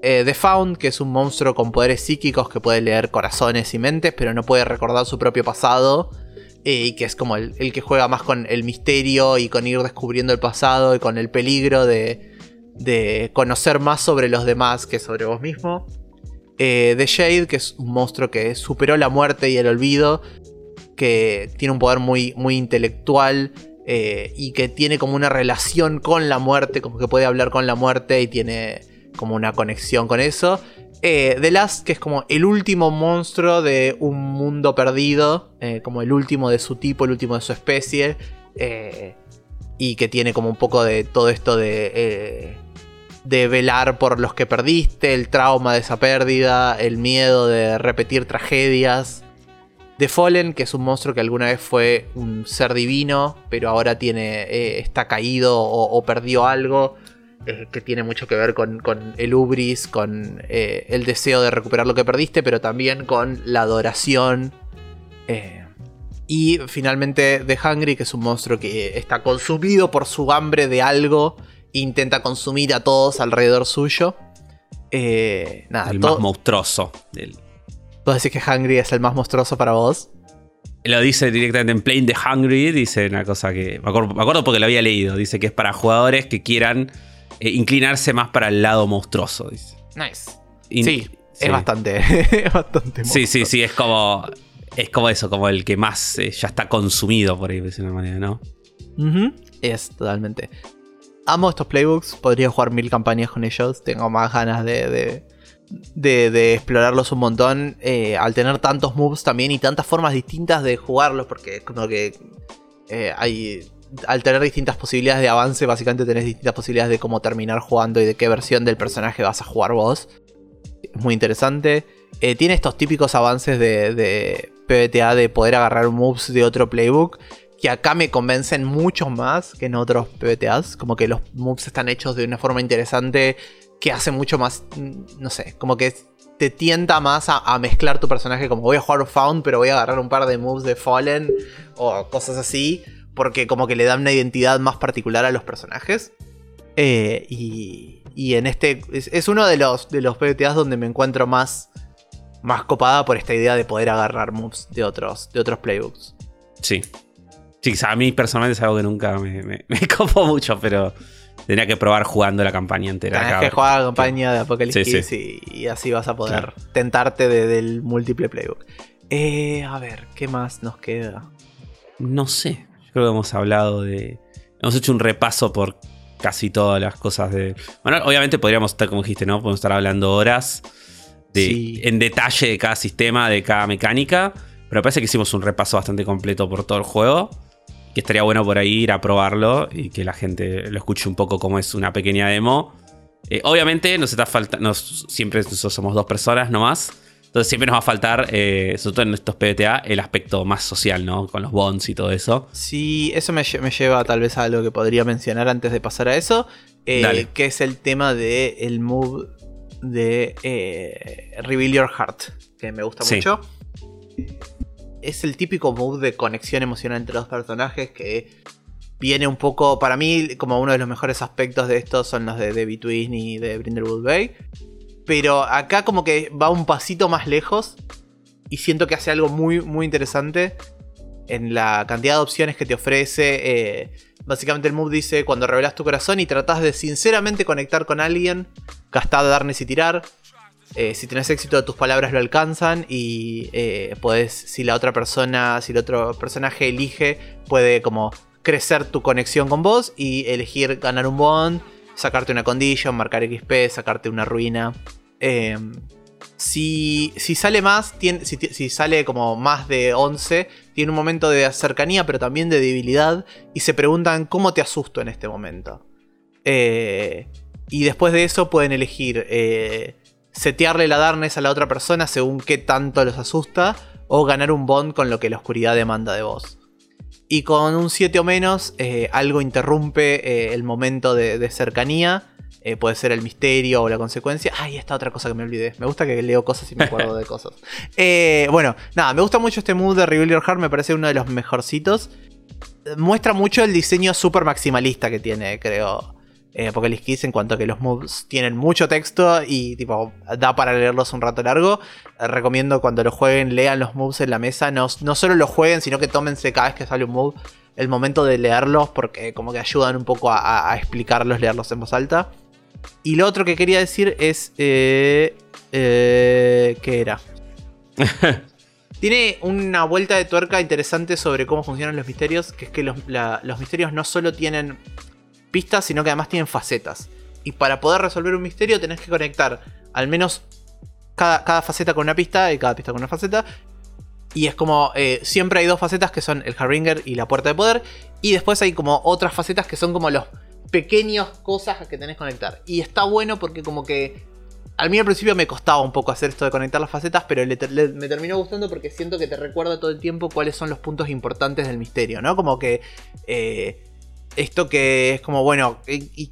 The Found, que es un monstruo con poderes psíquicos que puede leer corazones y mentes, pero no puede recordar su propio pasado. y que es como el, que juega más con el misterio y con ir descubriendo el pasado y con el peligro de, de conocer más sobre los demás que sobre vos mismo. The Shade, que es un monstruo que superó la muerte y el olvido que tiene un poder muy, muy intelectual eh, y que tiene como una relación con la muerte, como que puede hablar con la muerte y tiene como una conexión con eso. Eh, The Last, que es como el último monstruo de un mundo perdido, eh, como el último de su tipo, el último de su especie, y que tiene como un poco de todo esto de, de velar por los que perdiste, el trauma de esa pérdida, el miedo de repetir tragedias. The Fallen, que es un monstruo que alguna vez fue un ser divino, pero ahora tiene, eh, está caído o, perdió algo, eh, que tiene mucho que ver con, el ubris, con eh, el deseo de recuperar lo que perdiste, pero también con la adoración. y finalmente The Hungry, que es un monstruo que está consumido por su hambre de algo e intenta consumir a todos alrededor suyo. nada, el más monstruoso del ¿Vos decís que Hungry es el más monstruoso para vos? Lo dice directamente en Plane de Hungry, dice una cosa que. Me acuerdo, porque lo había leído. Dice que es para jugadores que quieran eh, inclinarse más para el lado monstruoso. Dice. Nice. sí, es bastante. <laughs> es bastante Sí, sí, sí, es como. Es como eso, como el que más eh, ya está consumido, por ahí, de una manera, ¿no? Es totalmente. Amo estos playbooks, podría jugar mil campañas con ellos. Tengo más ganas de de, explorarlos un montón eh, al tener tantos moves también y tantas formas distintas de jugarlos, porque como que eh, hay. Al tener distintas posibilidades de avance, básicamente tenés distintas posibilidades de cómo terminar jugando y de qué versión del personaje vas a jugar vos. Es muy interesante. Eh, tiene estos típicos avances de, de PBTA de poder agarrar moves de otro playbook que acá me convencen mucho más que en otros PBTAs. Como que los moves están hechos de una forma interesante que hace mucho más, no sé, como que te tienta más a, mezclar tu personaje como voy a jugar Found, pero voy a agarrar un par de moves de Fallen o cosas así, porque como que le dan una identidad más particular a los personajes. Eh, y, y, en este es, uno de los, de los PBTAs donde me encuentro más, más copada por esta idea de poder agarrar moves de otros, de otros playbooks. Sí. Sí, a mí personalmente es algo que nunca me, me, <laughs> me copo mucho, pero Tenía que probar jugando la campaña entera. Tenés que jugar la campaña de Apocalipsis Y, así vas a poder tentarte del múltiple playbook. Eh, a ver, ¿qué más nos queda? No sé. Yo creo que hemos hablado de. Hemos hecho un repaso por casi todas las cosas de. Bueno, obviamente podríamos estar, como dijiste, ¿no? Podemos estar hablando horas de, en detalle de cada sistema, de cada mecánica. Pero parece que hicimos un repaso bastante completo por todo el juego que estaría bueno por ahí ir a probarlo y que la gente lo escuche un poco como es una pequeña demo. Eh, obviamente nos está faltando, siempre nosotros somos dos personas nomás, entonces siempre nos va a faltar, eh, sobre todo en estos PBTA, el aspecto más social, ¿no? Con los bonds y todo eso. Sí, eso me, lleva tal vez a algo que podría mencionar antes de pasar a eso, eh, que es el tema del el move de eh, Reveal Your Heart, que me gusta Sí. mucho. Es el típico move de conexión emocional entre dos personajes que viene un poco, para mí, como uno de los mejores aspectos de esto son los de The Between y de Brindlewood Bay. Pero acá como que va un pasito más lejos y siento que hace algo muy, muy interesante en la cantidad de opciones que te ofrece. eh, básicamente el move dice, cuando revelas tu corazón y tratas de sinceramente conectar con alguien, gastad darnes y tirar. Eh, si tenés éxito, tus palabras lo alcanzan y eh, si la otra persona, si el otro personaje elige, puede como crecer tu conexión con vos y elegir ganar un bond, sacarte una condition, marcar XP, sacarte una ruina. Eh, si, si sale más, si, si sale como más de 11, tiene un momento de cercanía, pero también de debilidad. Y se preguntan cómo te asusto en este momento. Eh, y después de eso pueden elegir eh, setearle la darkness a la otra persona según qué tanto los asusta. O ganar un bond con lo que la oscuridad demanda de vos. Y con un 7 o menos, eh, algo interrumpe eh, el momento de, de cercanía. Eh, puede ser el misterio o la consecuencia. Ay, esta otra cosa que me olvidé. Me gusta que leo cosas y me acuerdo de <laughs> cosas. Eh, bueno, nada, me gusta mucho este mood de Reveal Your Heart. Me parece uno de los mejorcitos. Muestra mucho el diseño super maximalista que tiene, creo. Eh, Apocalypse Kiss en cuanto a que los moves tienen mucho texto y tipo da para leerlos un rato largo. Eh, recomiendo cuando lo jueguen, lean los moves en la mesa. No, no solo lo jueguen, sino que tómense cada vez que sale un move el momento de leerlos porque como que ayudan un poco a, a- a explicarlos, leerlos en voz alta. Y lo otro que quería decir es... Eh, eh, ¿Qué era? <laughs> Tiene una vuelta de tuerca interesante sobre cómo funcionan los misterios, que es que los, la- los misterios no solo tienen pistas, sino que además tienen facetas. Y para poder resolver un misterio tenés que conectar al menos cada, cada faceta con una pista y cada pista con una faceta. Y es como, eh, siempre hay dos facetas que son el Harbinger y la puerta de poder. Y después hay como otras facetas que son como los pequeños cosas que tenés que conectar. Y está bueno porque como que... A mí al principio me costaba un poco hacer esto de conectar las facetas, pero me terminó gustando porque siento que te recuerda todo el tiempo cuáles son los puntos importantes del misterio, ¿no? Como que eh, esto que es como, bueno, ¿y,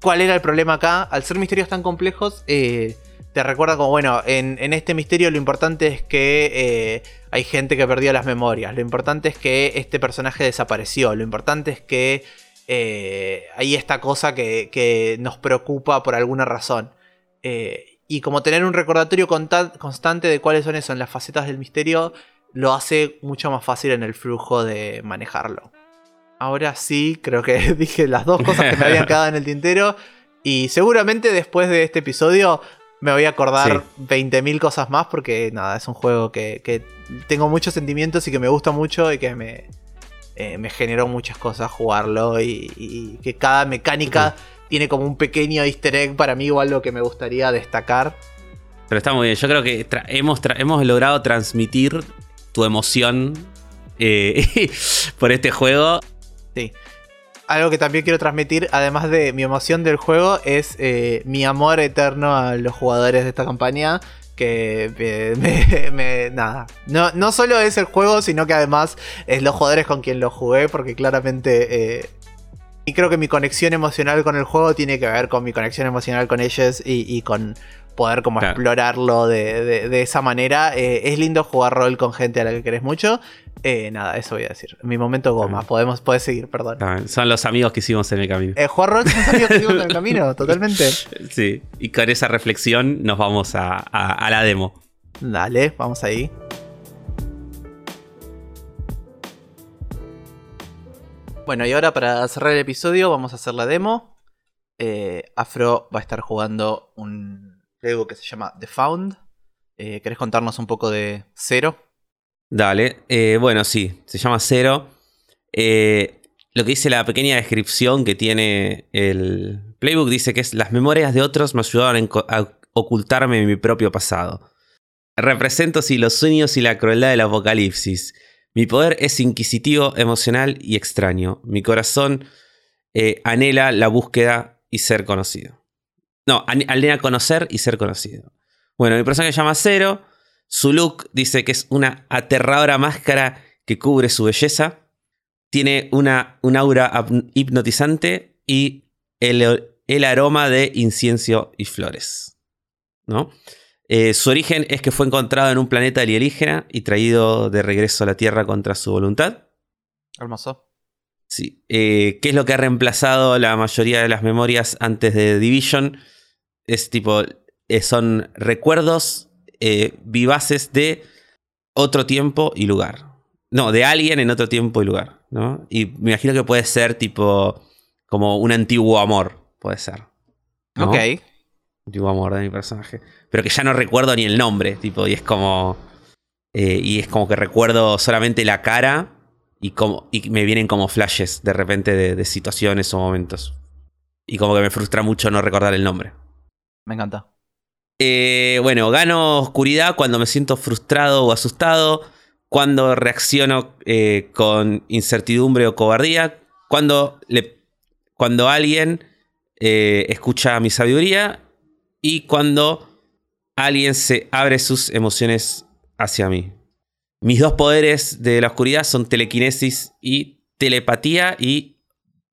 cuál era el problema acá? Al ser misterios tan complejos, eh, te recuerda como, bueno, en, en este misterio lo importante es que eh, hay gente que perdió las memorias, lo importante es que este personaje desapareció, lo importante es que eh, hay esta cosa que, nos preocupa por alguna razón. Y como tener un recordatorio constante de cuáles son, eso, las facetas del misterio lo hace mucho más fácil en el flujo de manejarlo. Ahora sí, creo que <laughs> dije las dos cosas que me habían <laughs> quedado en el tintero. Y seguramente después de este episodio me voy a acordar 20.000 cosas más porque nada, es un juego que, que tengo muchos sentimientos y que me gusta mucho y que me, eh, me generó muchas cosas jugarlo y, y que cada mecánica tiene como un pequeño easter egg para mí o algo que me gustaría destacar. Pero está muy bien. Yo creo que tra- hemos, tra- hemos logrado transmitir tu emoción eh, <laughs> por este juego. Sí. Algo que también quiero transmitir, además de mi emoción del juego, es eh, mi amor eterno a los jugadores de esta campaña. Que eh, <laughs> me, nada. No, no solo es el juego, sino que además es los jugadores con quien lo jugué, porque claramente. eh, y creo que mi conexión emocional con el juego tiene que ver con mi conexión emocional con ellos y con poder como Claro. explorarlo de, de- de esa manera. Eh, es lindo jugar rol con gente a la que querés mucho. Eh, nada, eso voy a decir. Mi momento goma. Podemos, podés seguir, perdón. Son los amigos que hicimos en el camino. Eh, jugar rol son amigos que hicimos en el <laughs> camino, totalmente. Sí. Y con esa reflexión nos vamos a, a- a la demo. Dale, vamos ahí. Bueno, y ahora para cerrar el episodio vamos a hacer la demo. Eh, Afro va a estar jugando un juego que se llama The Found. Eh, ¿Querés contarnos un poco de Cero? Dale. Eh, bueno, sí. Se llama Cero. Eh, lo que dice la pequeña descripción que tiene el playbook dice que es las memorias de otros me ayudaron a ocultarme mi propio pasado. Represento sí los sueños y la crueldad del apocalipsis. Mi poder es inquisitivo, emocional y extraño. Mi corazón eh, anhela la búsqueda y ser conocido. No, an- anhela conocer y ser conocido. Bueno, mi personaje se llama Cero. Su look dice que es una aterradora máscara que cubre su belleza. Tiene una, un aura hipnotizante y el, el aroma de incienso y flores. ¿no? Eh, su origen es que fue encontrado en un planeta alienígena y traído de regreso a la Tierra contra su voluntad. Hermoso. Sí. Eh, ¿Qué es lo que ha reemplazado la mayoría de las memorias antes de Division? Es tipo. eh, son recuerdos eh, vivaces de otro tiempo y lugar. No, de alguien en otro tiempo y lugar. ¿no? Y me imagino que puede ser tipo. como un antiguo amor. Puede ser. ¿no? Ok. Antiguo amor de mi personaje. Pero que ya no recuerdo ni el nombre. Tipo, y es como. eh, y es como que recuerdo solamente la cara. Y, como, y me vienen como flashes de repente de, de situaciones o momentos. Y como que me frustra mucho no recordar el nombre. Me encanta. Eh, bueno, gano oscuridad cuando me siento frustrado o asustado, cuando reacciono eh, con incertidumbre o cobardía, cuando, le, cuando alguien eh, escucha mi sabiduría y cuando alguien se abre sus emociones hacia mí. Mis dos poderes de la oscuridad son telequinesis y telepatía y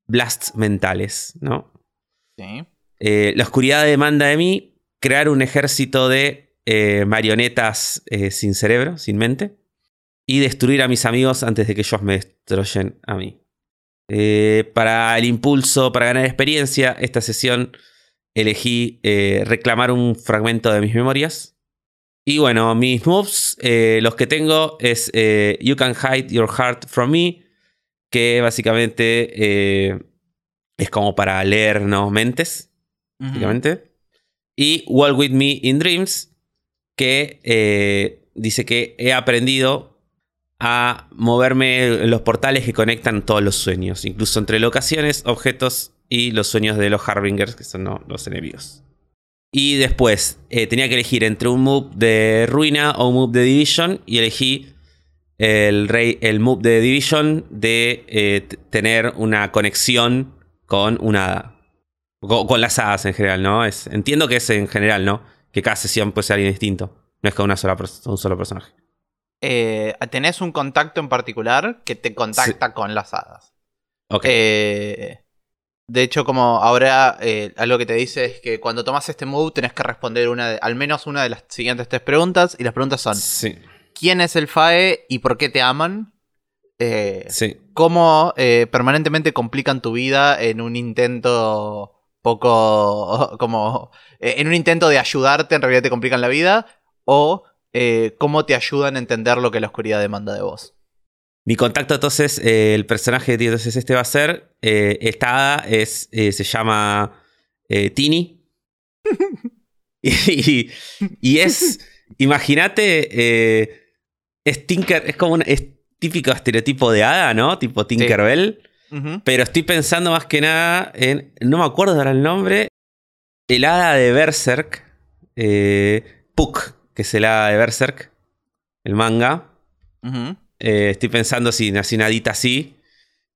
blasts mentales, ¿no? Sí. Eh, la oscuridad demanda de mí crear un ejército de eh, marionetas eh, sin cerebro, sin mente, y destruir a mis amigos antes de que ellos me destruyen a mí. Para el impulso, para ganar experiencia, esta sesión elegí reclamar un fragmento de mis memorias. Y bueno, mis moves, los que tengo es You Can Hide Your Heart From Me, que básicamente es como para leer ¿no? Y Walk With Me in Dreams, que eh, dice que he aprendido a moverme en los portales que conectan todos los sueños, incluso entre locaciones, objetos y los sueños de los Harbingers, que son los enemigos. Y después eh, tenía que elegir entre un move de ruina o un move de division, y elegí el, rey, el move de division de eh, tener una conexión con una hada. Con, con las hadas en general, ¿no? Es, entiendo que es en general, ¿no? Que cada sesión puede ser alguien distinto. No es con una sola un solo personaje. Eh, ¿Tenés un contacto en particular que te contacta con las hadas? Ok. Eh, de hecho, como ahora eh, algo que te dice es que cuando tomas este move tenés que responder una de- al menos una de las siguientes tres preguntas. Y las preguntas son: sí, ¿Quién es el FAE y por qué te aman? Eh, sí. ¿Cómo eh, permanentemente complican tu vida en un intento poco. <laughs> como. eh, en un intento de ayudarte, en realidad te complican la vida? ¿O eh, cómo te ayudan a entender lo que la oscuridad demanda de vos? Mi contacto, entonces, eh, el personaje que entonces este va a ser. eh, esta hada es, se llama Tini. <laughs> y, y es. <laughs> Imagínate. es Tinker. Es como un. Es típico estereotipo de hada, ¿no? Tipo Tinkerbell. Pero estoy pensando más que nada en. No me acuerdo ahora el nombre. El hada de Berserk. Eh, Puck, que es el hada de Berserk. El manga. Eh, estoy pensando si nací una hadita así.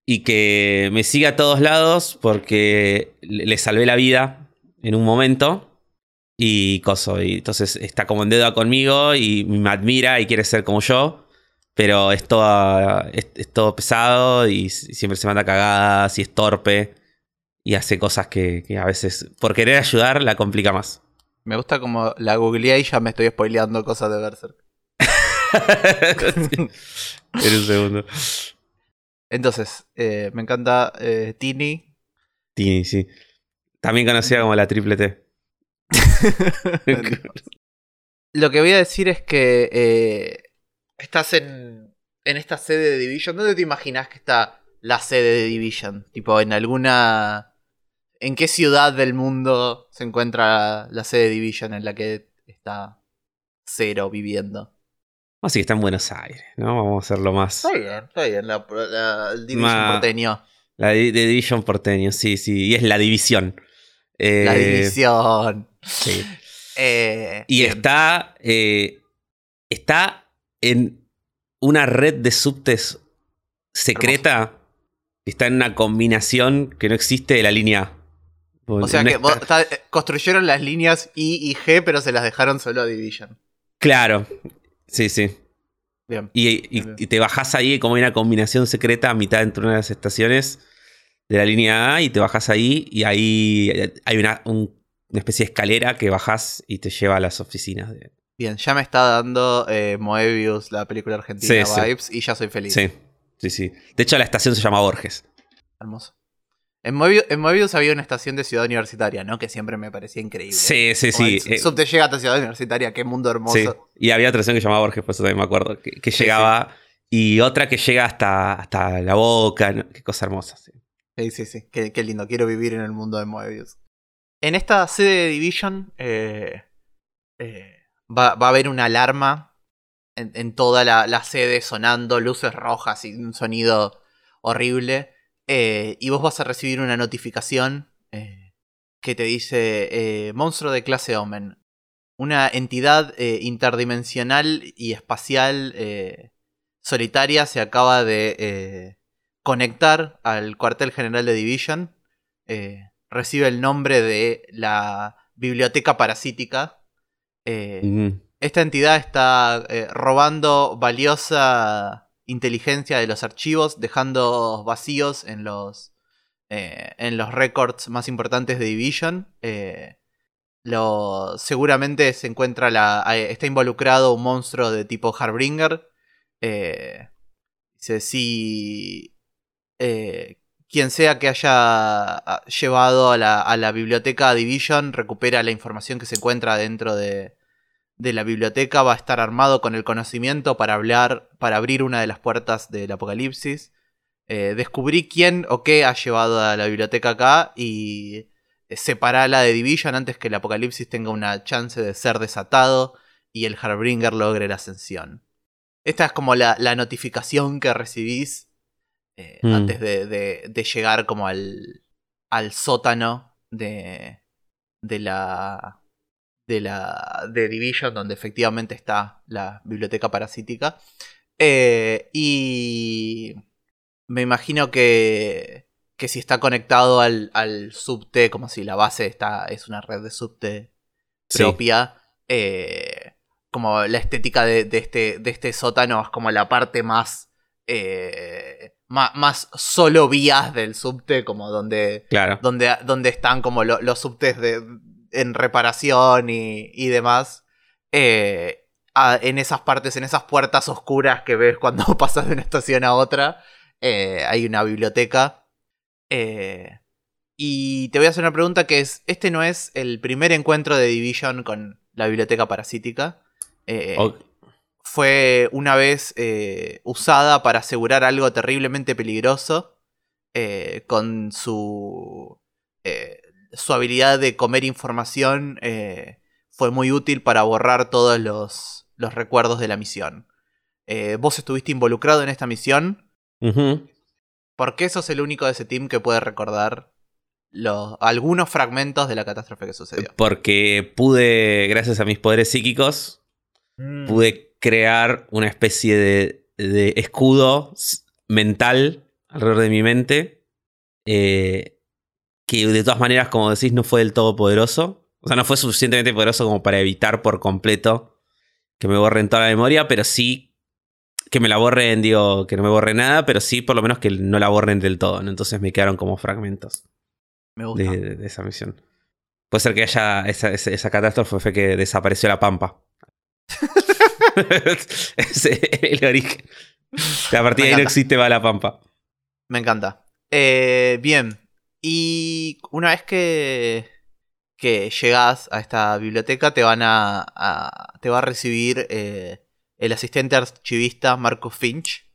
Y que me siga a todos lados porque le le salvé la vida en un momento. Y coso. Y entonces está como en deuda conmigo y me admira y quiere ser como yo. Pero es, toda, es, es todo pesado y siempre se manda cagadas y es torpe. Y hace cosas que, que a veces, por querer ayudar, la complica más. Me gusta como la googleé y ya me estoy spoileando cosas de Berserk. <laughs> en un segundo. Entonces, eh, me encanta eh, Tini. Tini, sí. También conocida como la triple T. <laughs> Lo que voy a decir es que eh, estás en, en esta sede de Division. ¿Dónde te imaginas que está la sede de Division? Tipo, en alguna... ¿En qué ciudad del mundo se encuentra la sede de Division en la que está Zero viviendo? Así que está en Buenos Aires, ¿no? Vamos a hacerlo más. Está bien, está bien, la, la- el Division Ma- porteño. La de Division porteño, sí, sí. Y es la división. Eh, La división. sí. <laughs> Eh, Y bien. está. eh, está en una red de subtes secreta. Está en una combinación que no existe de la línea A. O sea No que está- vos- está- eh, construyeron las líneas I y G, pero se las dejaron solo a Division. Claro. Sí, sí. Bien. Y, y- y te bajás ahí como hay una combinación secreta a mitad entre una de las estaciones de la línea A y te bajás ahí y ahí hay una- un una especie de escalera que bajás y te lleva a las oficinas. De... Bien, ya me está dando eh, Moebius, la película argentina, Sí, sí. vibes, y ya soy feliz. Sí, sí, sí. De hecho, la estación se llama Borges. Hermoso. En Moebius, en Moebius había una estación de ciudad universitaria, ¿no? Que siempre me parecía increíble. Sí, sí, Como sí. el eh, subte llega hasta ciudad universitaria, qué mundo hermoso. sí. Y había otra estación que se llamaba Borges, por eso también me acuerdo, que, que llegaba. Y otra que llega hasta, hasta la boca. ¿no? Qué cosa hermosa. sí. Sí, sí, sí. Qué, qué lindo. Quiero vivir en el mundo de Moebius. En esta sede de Division eh, eh, va, va a haber una alarma en, toda la, sede sonando, luces rojas y un sonido horrible. eh, y vos vas a recibir una notificación eh, que te dice eh, monstruo de clase Omen. Una entidad interdimensional y espacial solitaria se acaba de conectar al cuartel general de Division. recibe el nombre de la biblioteca parasítica. Eh, esta entidad está eh, robando valiosa inteligencia de los archivos, dejando vacíos en los, eh, en los records más importantes de Division. Eh, lo, seguramente se encuentra la, está involucrado un monstruo de tipo Harbringer. Dice, si quien sea que haya ah, llevado a la, a la biblioteca Division recupera la información que se encuentra dentro de, la biblioteca, va a estar armado con el conocimiento para hablar, para abrir una de las puertas del apocalipsis. Eh, descubrí quién o qué ha llevado a la biblioteca acá y eh, separarla de Division antes que el apocalipsis tenga una chance de ser desatado y el Harbringer logre la ascensión. Esta es como la notificación que recibís eh, Mm. antes de, de- de llegar como al, al sótano de, de la de la de Division donde efectivamente está la biblioteca parasítica Eh, y me imagino que que si está conectado al, al subte como si la base está es una red de subte Sí. propia eh, como la estética de, de este, de este sótano es como la parte más, eh, más, más solo vías del subte, como donde, Claro. donde, donde están como lo- los subtes de, en reparación y, y demás. Eh, a- en esas partes, en esas puertas oscuras que ves cuando <laughs> pasas de una estación a otra, eh, hay una biblioteca. Eh, y te voy a hacer una pregunta que es, este no es el primer encuentro de Division con la biblioteca parasítica. Eh, fue una vez eh, usada para asegurar algo terriblemente peligroso eh, con su, eh, su habilidad de comer información. fue muy útil para borrar todos los, los recuerdos de la misión. Vos estuviste involucrado en esta misión. Ujú. ¿Por qué sos el único de ese team que puede recordar los, algunos fragmentos de la catástrofe que sucedió? Porque pude, gracias a mis poderes psíquicos, pude crear una especie de, de escudo mental alrededor de mi mente. eh, que de todas maneras, como decís, no fue del todo poderoso. O sea, no fue suficientemente poderoso como para evitar por completo que me borren toda la memoria, pero sí que me la borren, digo, que no me borre nada, pero sí por lo menos que no la borren del todo. ¿no? Entonces me quedaron como fragmentos Me gusta. de, de- de esa misión. Puede ser que haya esa, esa, esa catástrofe fue que desapareció la pampa. <laughs> <laughs> Es el origen. A partir de ahí no existe va la pampa. Me encanta. Eh, bien. Y una vez que, que llegas a esta biblioteca, te van a. a- te va a recibir eh, el asistente archivista Marcus Finch.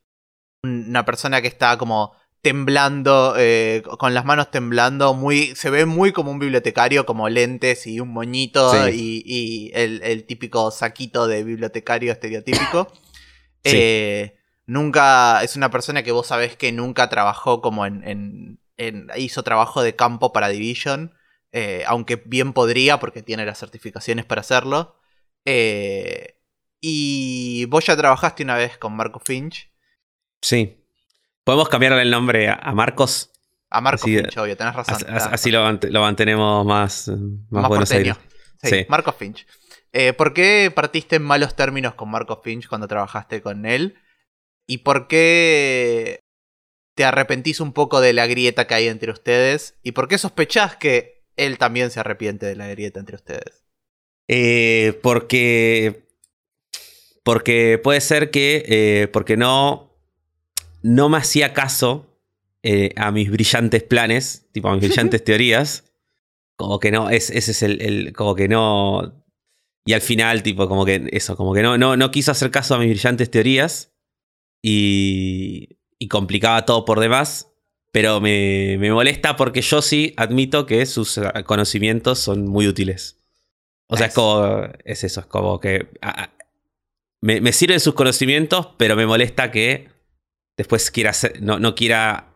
Una persona que está como temblando, eh, con las manos temblando, muy, se ve muy como un bibliotecario, como lentes y un moñito Sí. y, y el, el típico saquito de bibliotecario estereotípico. <coughs> Sí. Eh, nunca, es una persona que vos sabés que nunca trabajó como en, en- en- hizo trabajo de campo para Division, eh, aunque bien podría porque tiene las certificaciones para hacerlo. Y vos ya trabajaste una vez con Marco Finch. Sí. Podemos cambiarle el nombre a, a Marcos. A Marco Así, Finch, obvio, tenés razón. Así, lo, mant- lo mantenemos más, más, Más Buenos porteño. Aires. Sí, Sí. Marco Finch. Eh, ¿Por qué partiste en malos términos con Marco Finch cuando trabajaste con él? ¿Y por qué te arrepentís un poco de la grieta que hay entre ustedes? ¿Y por qué sospechás que él también se arrepiente de la grieta entre ustedes. Eh, porque. Porque puede ser que. eh, porque no. No me hacía caso eh, a mis brillantes planes, tipo a mis brillantes <laughs> teorías. Como que no, es, ese es el, el- Como que no. Y al final, tipo, como que eso, como que no, no, no quiso hacer caso a mis brillantes teorías. Y. Y complicaba todo por demás. Pero me, me molesta porque yo sí admito que sus conocimientos son muy útiles. O sea, es como. Es eso, es como que. me, me sirven sus conocimientos, pero me molesta que después quiera hacer- no, no quiera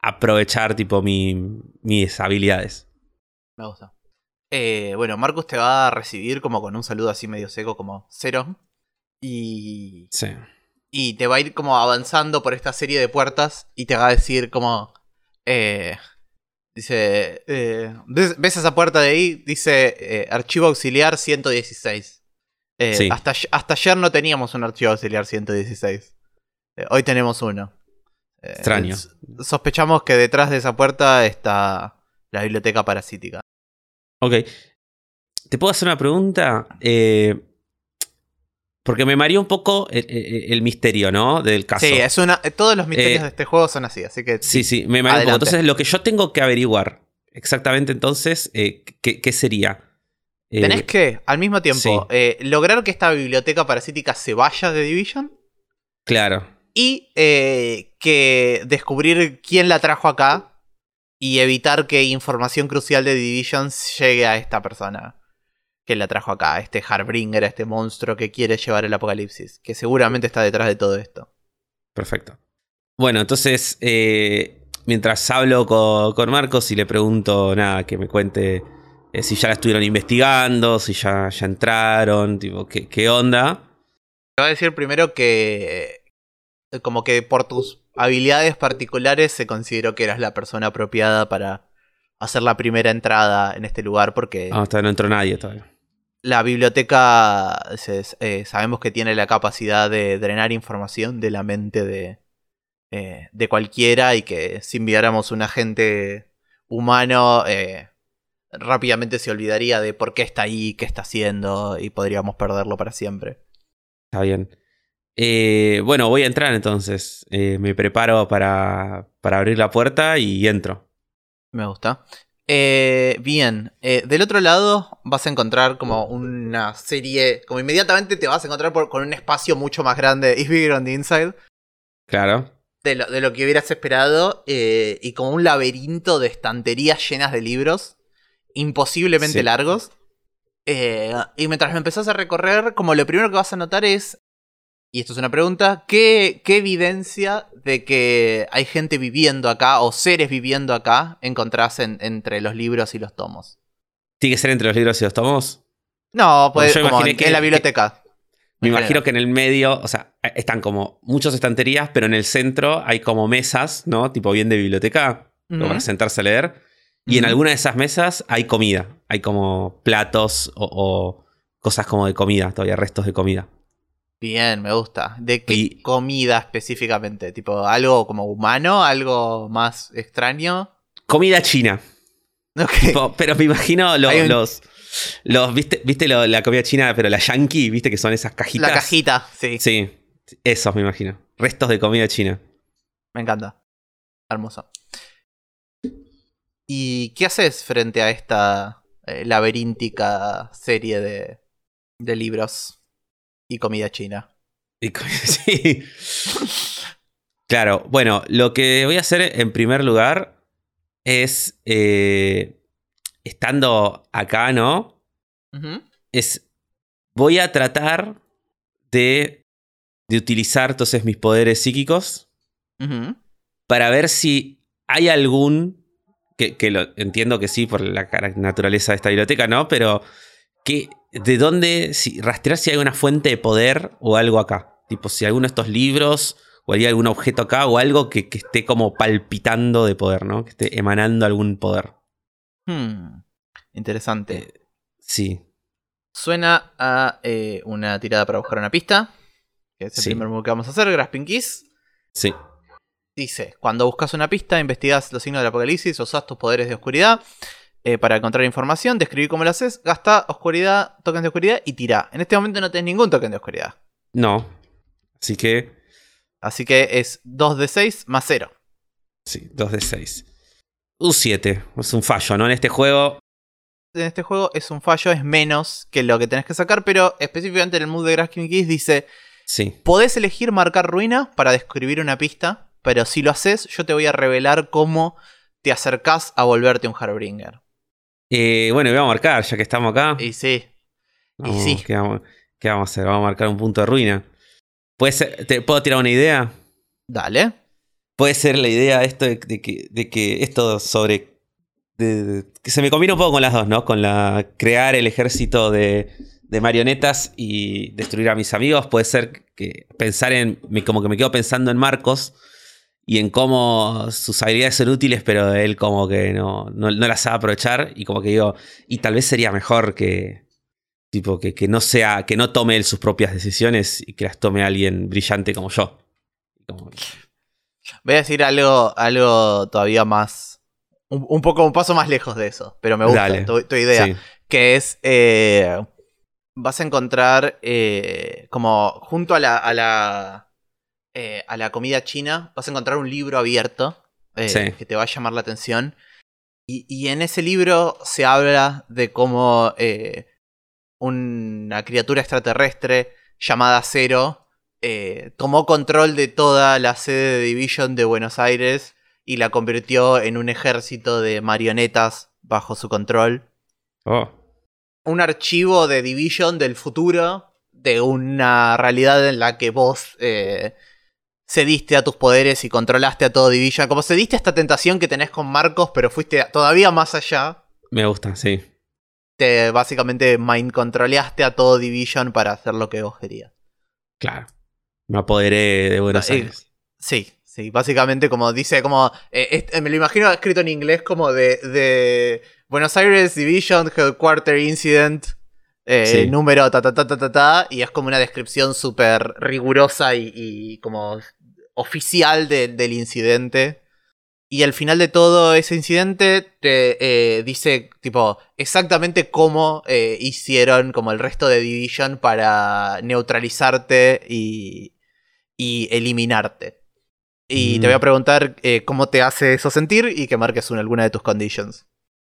aprovechar, tipo, mi- mis habilidades. Me gusta. Eh, bueno, Marcus te va a recibir como con un saludo así medio seco, como cero. Y, Sí. y te va a ir como avanzando por esta serie de puertas y te va a decir como... eh, dice... eh, ¿ves, esa puerta de ahí? Dice eh, archivo auxiliar 116. Eh, Sí. hasta, hasta ayer no teníamos un archivo auxiliar 116. Eh, hoy tenemos uno. Eh, Extraño. Sospechamos que detrás de esa puerta está la biblioteca parasítica. Ok. ¿Te puedo hacer una pregunta? Eh, porque me mareó un poco el, el- el misterio, ¿no? Del caso. Sí, es una, todos los misterios de este juego son así, así que Sí, sí, me mareó un poco. Entonces, lo que yo tengo que averiguar exactamente entonces, ¿qué, qué sería? Eh, tenés que, al mismo tiempo, sí. eh, lograr que esta biblioteca parasítica se vaya de Division Claro. Y eh, que descubrir quién la trajo acá y evitar que información crucial de Division llegue a esta persona que la trajo acá, a este Harbringer, a este monstruo que quiere llevar el apocalipsis, que seguramente está detrás de todo esto. Perfecto. Bueno, entonces, eh, mientras hablo co- con, Marcos y le pregunto, nada, que me cuente eh, si ya la estuvieron investigando, si ya, ya entraron, tipo, ¿qué, qué onda? Te va a decir primero que como que por tus habilidades particulares se consideró que eras la persona apropiada para hacer la primera entrada en este lugar porque Ah, hasta no entró nadie todavía. la biblioteca eh, sabemos que tiene la capacidad de drenar información de la mente de, eh, de cualquiera y que si enviáramos un agente humano eh, rápidamente se olvidaría de por qué está ahí, qué está haciendo y podríamos perderlo para siempre. Está bien. Eh, bueno, voy a entrar entonces. Eh, me preparo para, para abrir la puerta y entro. Me gusta. Eh, bien, eh, del otro lado vas a encontrar como una serie, como inmediatamente te vas a encontrar por- con un espacio mucho más grande, Is Bigger on the Inside, Claro. de lo, de lo que hubieras esperado, eh, y como un laberinto de estanterías llenas de libros, imposiblemente Sí. largos. Eh, y mientras lo empezás a recorrer, como lo primero que vas a notar es, y esto es una pregunta, ¿qué, qué evidencia de que hay gente viviendo acá o seres viviendo acá encontrás en- entre los libros y los tomos? ¿Tiene que ser entre los libros y los tomos? No, pues yo como en, que- en la biblioteca. Me imagino que en el medio, o sea, están como muchas estanterías, pero en el centro hay como mesas, ¿no? Tipo bien de biblioteca, para sentarse a leer. Y en alguna de esas mesas hay comida. Hay como platos o, o cosas como de comida, todavía restos de comida. Bien, me gusta. ¿De qué Y- comida específicamente? ¿Tipo algo como humano? ¿Algo más extraño? Comida china. <laughs> Tipo, pero me imagino un- los. los ¿Viste, viste lo- la comida china, pero la yankee? ¿Viste que son esas cajitas? La cajita, sí. Sí, esos me imagino. Restos de comida china. Me encanta. Hermoso. ¿Y qué haces frente a esta eh, laberíntica serie de, de libros y comida china? Y <laughs> sí. Claro, bueno, lo que voy a hacer en primer lugar es, eh, estando acá, ¿no? Es, voy a tratar de, de utilizar entonces mis poderes psíquicos para ver si hay algún, que, que lo entiendo que sí por la naturaleza de esta biblioteca, ¿no? Pero que, de dónde, si, rastrear si hay una fuente de poder o algo acá. Tipo, si alguno de estos libros o hay algún objeto acá o algo que, que esté como palpitando de poder, ¿no? Que esté emanando algún poder. Hmm. Interesante. Eh, sí, Suena a eh, una tirada para buscar una pista. Que es el Sí. primer move que vamos a hacer, Grasping Keys. sí. Dice, cuando buscas una pista, investigas los signos del apocalipsis, usas tus poderes de oscuridad. Eh, para encontrar información, describir cómo lo haces, gasta oscuridad, tokens de oscuridad y tira. En este momento no tenés ningún token de oscuridad. No. Así que. Así que es 2 de 6 más 0. Sí, 2 de 6. Un 7. Es un fallo, ¿no? En este juego. En este juego es un fallo, es menos que lo que tenés que sacar, pero específicamente en el mood de Grasking Keys dice: Sí. Podés elegir marcar ruina para describir una pista, pero si lo haces, yo te voy a revelar cómo te acercás a volverte un Harbringer. Eh, bueno, voy a marcar, ya que estamos acá. Y sí, Vamos, sí. ¿qué vamos, qué vamos a hacer? Vamos a marcar un punto de ruina. ¿Puede ser, te, ¿Puedo tirar una idea? dale. Puede ser la idea esto de, de que, de que esto sobre. de- que se me combina un poco con las dos, ¿no? Con la crear el ejército de, de marionetas y destruir a mis amigos. Puede ser que pensar en. como que me quedo pensando en Marcos y en cómo sus habilidades son útiles, pero él como que no, no, no las sabe aprovechar. Y como que digo. Y tal vez sería mejor que. Tipo, que, que no sea. que no tome él sus propias decisiones y que las tome alguien brillante como yo. Como- Voy a decir algo, algo todavía más. Un, un poco, un paso más lejos de eso, pero me gusta Dale. tu, tu idea. Sí. Que es. eh, vas a encontrar eh, como junto a la. A la, eh, a la comida china, vas a encontrar un libro abierto eh, Sí. que te va a llamar la atención. Y, y en ese libro se habla de cómo eh, una criatura extraterrestre llamada Cero tomó control de toda la sede de Division de Buenos Aires y la convirtió en un ejército de marionetas bajo su control. Oh. Un archivo de Division del futuro, de una realidad en la que vos eh, cediste a tus poderes y controlaste a todo Division. Como cediste a esta tentación que tenés con Marcos, pero fuiste todavía más allá. Me gusta, sí. Te básicamente mind controleaste a todo Division para hacer lo que vos querías. Claro. Me apoderé de Buenos Eh, Aires. Sí, sí, básicamente como dice, como, eh, est- me lo imagino escrito en inglés como de, de Buenos Aires Division Headquarter Incident, eh, Sí. número ta ta ta ta ta ta, y es como una descripción súper rigurosa y, y como oficial de- del incidente. Y al final de todo ese incidente te eh, dice, tipo, exactamente cómo eh, hicieron como el resto de Division para neutralizarte y, y eliminarte. Y te Mm. voy a preguntar eh, cómo te hace eso sentir y que marques una, alguna de tus conditions.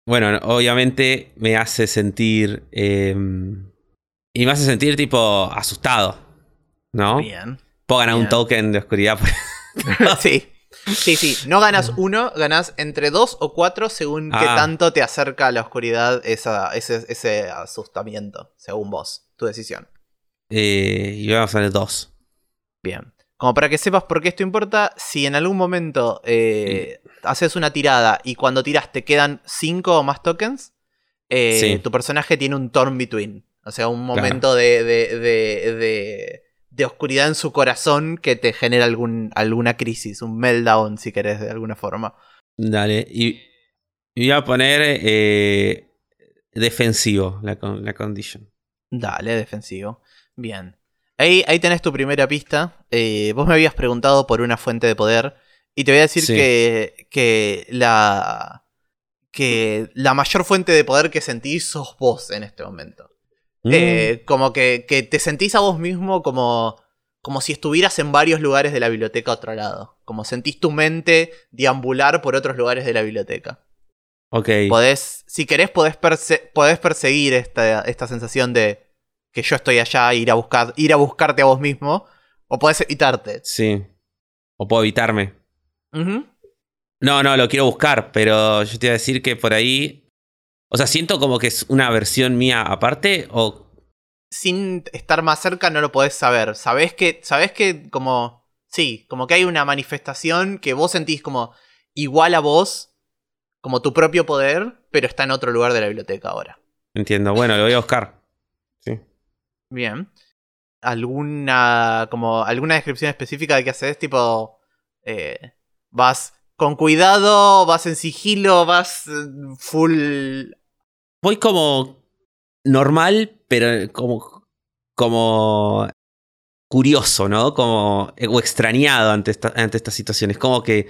Bueno, obviamente me hace sentir. eh, y me hace sentir tipo asustado. ¿no? Bien. Puedo ganar un token de oscuridad. <laughs> sí. Sí, sí. No ganas uno, ganas entre dos o cuatro según qué Ah. tanto te acerca a la oscuridad esa, ese, ese asustamiento, según vos. Tu decisión. Eh, y vamos a ver dos. Bien. Como para que sepas por qué esto importa, si en algún momento eh, haces una tirada y cuando tiras te quedan cinco o más tokens, eh, Sí. tu personaje tiene un turn between. O sea, un momento de, de, de, de- de oscuridad en su corazón que te genera algún, alguna crisis, un meltdown, si querés, de alguna forma. Dale. Y, voy a poner eh, defensivo la, con- la condition. Dale, defensivo. Bien. Ahí, ahí tenés tu primera pista. Eh, vos me habías preguntado por una fuente de poder. Y te voy a decir Sí. que, que la. que la mayor fuente de poder que sentís sos vos en este momento. Mm, Eh, como que, que te sentís a vos mismo como. como si estuvieras en varios lugares de la biblioteca a otro lado. Como sentís tu mente deambular por otros lugares de la biblioteca. ok. Podés, si querés, podés, perse- podés perseguir esta, esta sensación de que yo estoy allá, ir a, buscar, ir a buscarte a vos mismo, o podés evitarte. Sí. O puedo evitarme. No, no, lo quiero buscar, pero yo te iba a decir que por ahí. O sea, siento como que es una versión mía aparte o. Sin estar más cerca no lo podés saber. Sabés que, sabés que como... Sí, como que hay una manifestación que vos sentís como igual a vos, como tu propio poder, pero está en otro lugar de la biblioteca ahora. Entiendo. Bueno, lo voy a buscar. Sí. Bien. ¿Alguna, como, alguna descripción específica de qué haces? Tipo, eh, vas con cuidado, vas en sigilo, vas eh, full... Voy como normal, pero como. como. curioso, ¿no? Como. o extrañado ante, esta- ante estas situaciones. Como que.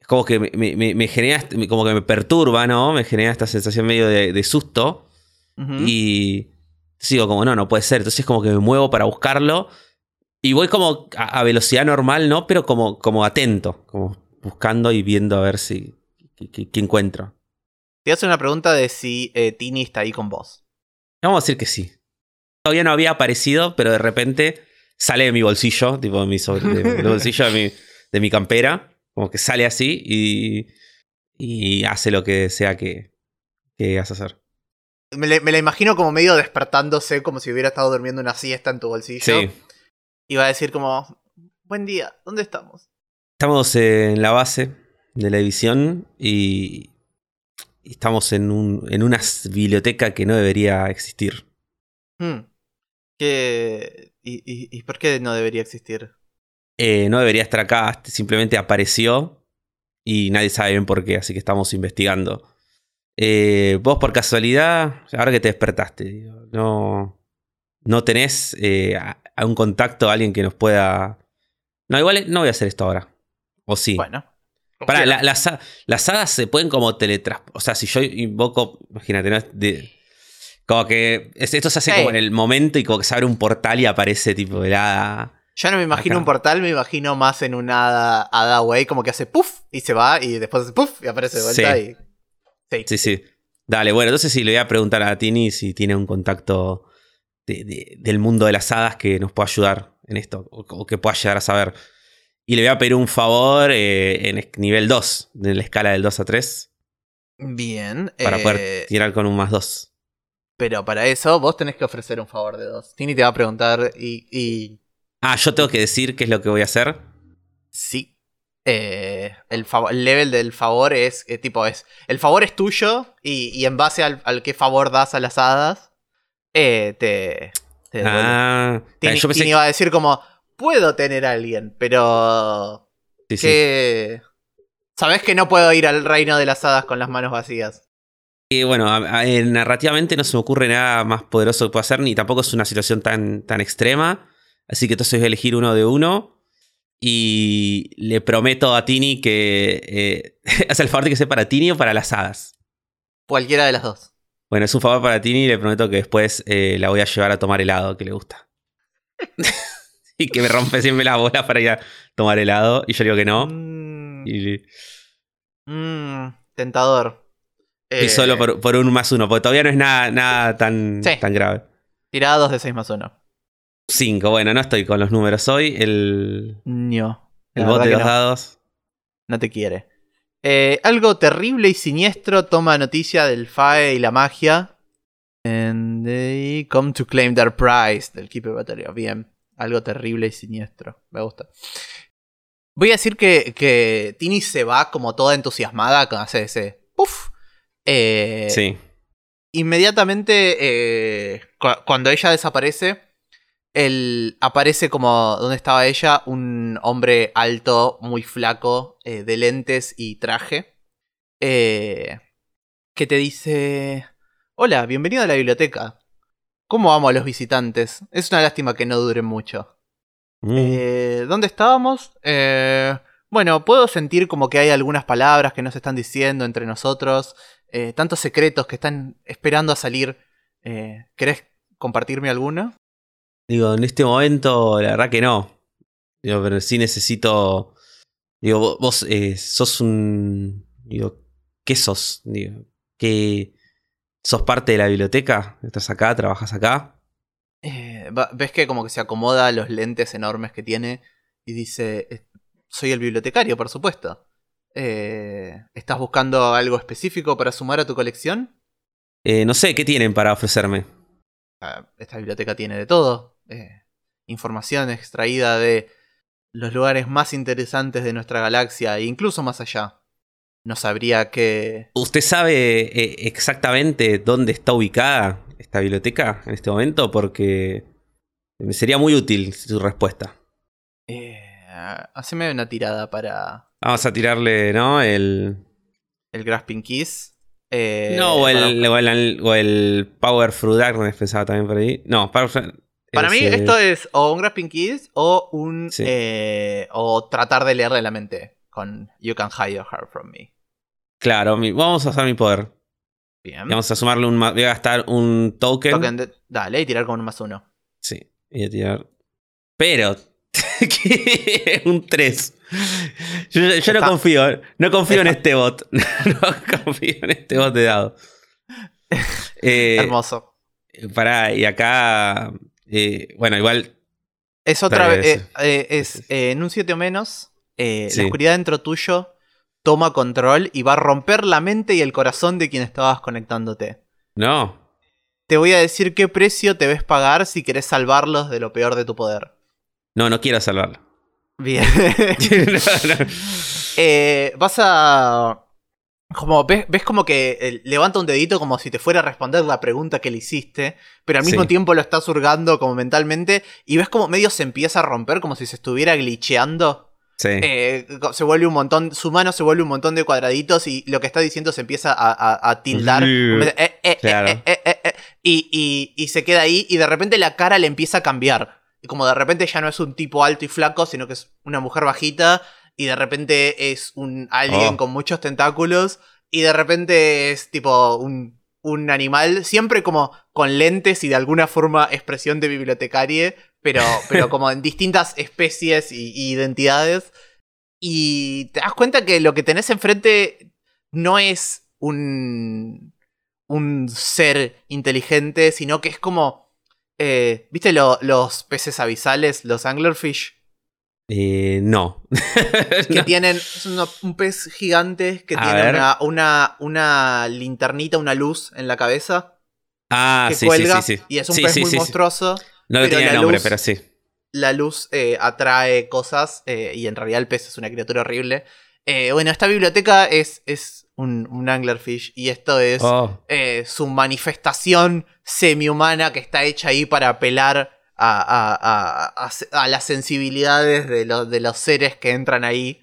Es como que me, me- me genera, como que me perturba, ¿no? Me genera esta sensación medio de, de susto. Y sigo como, no, no puede ser. Entonces como que me muevo para buscarlo. Y voy como a, a velocidad normal, ¿no? Pero como, como atento, como buscando y viendo a ver si qué, encuentro. Te hace una pregunta de si eh, Tini está ahí con vos. Vamos a decir que sí. Todavía no había aparecido, pero de repente sale de mi bolsillo, tipo de mi, sobre- de- del bolsillo de mi, de mi campera. Como que sale así y, y hace lo que sea que, que vas a hacer. Me, la- me la imagino como medio despertándose, como si hubiera estado durmiendo una siesta en tu bolsillo. Sí. Y va a decir como, buen día, ¿dónde estamos? Estamos en la base de la división y, y estamos en, un, en una biblioteca que no debería existir. Hmm. ¿Qué- y, y- y por qué no debería existir? Eh, no debería estar acá, simplemente apareció y nadie sabe bien por qué, así que estamos investigando. Eh, vos por casualidad, ahora que te despertaste, no, no tenés eh, a, a un contacto, alguien que nos pueda... No, igual no voy a hacer esto ahora. ¿O sí? Bueno. Quiero. la- las, las hadas se pueden como teletransportar. O sea, si yo invoco, imagínate, ¿no? De- como que es- esto se hace Sí. como en el momento y como que se abre un portal y aparece tipo el hada. Yo no me imagino Acá. un portal, me imagino más en una hada, hada way, como que hace puff y se va y después hace puff y aparece de vuelta Sí. y. Sí. Sí, sí. Dale, bueno, entonces sí le voy a preguntar a Tini si tiene un contacto de- de- del mundo de las hadas que nos pueda ayudar en esto, o, o que pueda llegar a saber. Y le voy a pedir un favor eh, en nivel 2, en la escala del 2 a 3, Bien. para eh, poder tirar con un más 2. Pero para eso vos tenés que ofrecer un favor de dos. Tini te va a preguntar y. y Ah, yo tengo que decir qué es lo que voy a hacer. sí. Eh, el, level del favor es. eh, tipo, es. El favor es tuyo. Y, y en base al, al qué favor das a las hadas. eh, te. te. Ah, Tini, yo pensé Tini va a decir como. Puedo tener a alguien, pero. Sí, sí. que. Sabés que no puedo ir al reino de las hadas con las manos vacías. Y bueno, a- a- eh, narrativamente no se me ocurre nada más poderoso que pueda hacer, ni tampoco es una situación tan, tan extrema. Así que entonces voy a elegir uno de uno. Y le prometo a Tini que. Eh, <laughs> hace el favor de que sea para Tini o para las hadas. Cualquiera de las dos. Bueno, es un favor para Tini y le prometo que después eh, la voy a llevar a tomar helado, que le gusta. <laughs> y que me rompe siempre la bola para ir a tomar helado. Y yo digo que no. Mm, Y, mm, tentador. y Eh, solo por, por un más uno, porque todavía no es nada, nada tan, Sí. tan grave. Tirada 2 de 6 más 1. 5, bueno, no estoy con los números hoy. El, No. el la bot verdad de los no. dados. No te quiere. Eh, algo terrible y siniestro toma noticia del FAE y la magia. And they come to claim their prize del Keeper Battalion. Bien. Algo terrible y siniestro. Me gusta. Voy a decir que, que Tini se va como toda entusiasmada con hacer ese puff. Eh, Sí. inmediatamente eh, cu- cuando ella desaparece, él aparece como donde estaba ella, un hombre alto, muy flaco, eh, de lentes y traje, eh, que te dice, hola, bienvenido a la biblioteca. ¿Cómo amo a los visitantes? Es una lástima que no duren mucho. Mm. Eh, ¿Dónde estábamos? Eh, bueno, puedo sentir como que hay algunas palabras que no se están diciendo entre nosotros, eh, tantos secretos que están esperando a salir. ¿Querés compartirme alguno? Digo, en este momento, la verdad que no. Digo, pero sí necesito. Digo, vo- vos eh, sos un. Digo, ¿qué sos? Digo, ¿qué. ¿Sos parte de la biblioteca? ¿Estás acá? ¿Trabajas acá? Eh, ¿Ves que como que se acomoda a los lentes enormes que tiene y dice, "Eh, soy el bibliotecario, por supuesto. Eh, ¿Estás buscando algo específico para sumar a tu colección? Eh, no sé, ¿qué tienen para ofrecerme? Ah, esta biblioteca tiene de todo. eh, información extraída de los lugares más interesantes de nuestra galaxia e incluso más allá. No sabría qué... ¿Usted sabe eh, exactamente dónde está ubicada esta biblioteca en este momento? Porque me sería muy útil su respuesta. Eh, haceme una tirada para Vamos a tirarle, ¿no? El. el Grasping Keys. Eh, no, o el, o el, o el Power Through Darkness pensaba también por ahí. No, Power Para mí esto es o un Grasping Keys o un... Sí. eh, o tratar de leerle la mente. Con You Can Hide Your Heart From Me. Claro, mi- vamos a usar mi poder. Bien. Vamos a sumarle un. Voy a gastar un token. Token de- dale, y tirar con un más uno. Sí, voy a tirar. Pero. <laughs> un 3. Yo, yo no confío. No confío en este bot. <laughs> no confío en este bot de dado. <laughs> Eh, Hermoso. Pará, y acá. eh, bueno, igual. Es otra vez. eh, eh, es eh, en un 7 o menos. Eh, Sí. La oscuridad dentro tuyo toma control y va a romper la mente y el corazón de quien estabas conectándote. No. Te voy a decir qué precio te ves pagar si querés salvarlos de lo peor de tu poder. No, no quiero salvarlo. Bien. <laughs> No, no. <laughs> Eh, vas a. Como ves, ves como que eh, levanta un dedito como si te fuera a responder la pregunta que le hiciste, pero al mismo Sí. tiempo lo estás hurgando como mentalmente y ves como medio se empieza a romper como si se estuviera glitcheando. Sí. Eh, se vuelve un montón, su mano se vuelve un montón de cuadraditos y lo que está diciendo se empieza a, a- a tildar. Y se queda ahí y de repente la cara le empieza a cambiar. Y como de repente ya no es un tipo alto y flaco, sino que es una mujer bajita y de repente es un alguien Oh. con muchos tentáculos y de repente es tipo un, un animal, siempre como con lentes y de alguna forma expresión de bibliotecarie, pero, <laughs> pero como en distintas especies y, y identidades. Y te das cuenta que lo que tenés enfrente no es un, un ser inteligente, sino que es como... eh, ¿Viste lo- los peces abisales, los anglerfish? Eh, no. <laughs> Que No. tienen un pez gigante que A tiene una, una, una linternita, una luz en la cabeza Ah, que sí, cuelga sí, sí, sí. y es un pez muy monstruoso. No le la nombre, luz- pero sí. la luz eh, atrae cosas eh, y en realidad el pez es una criatura horrible. Eh, bueno, esta biblioteca es, es un, un anglerfish y esto es Oh, su manifestación semi-humana que está hecha ahí para apelar a, a- a- las sensibilidades de, los- de los seres que entran ahí.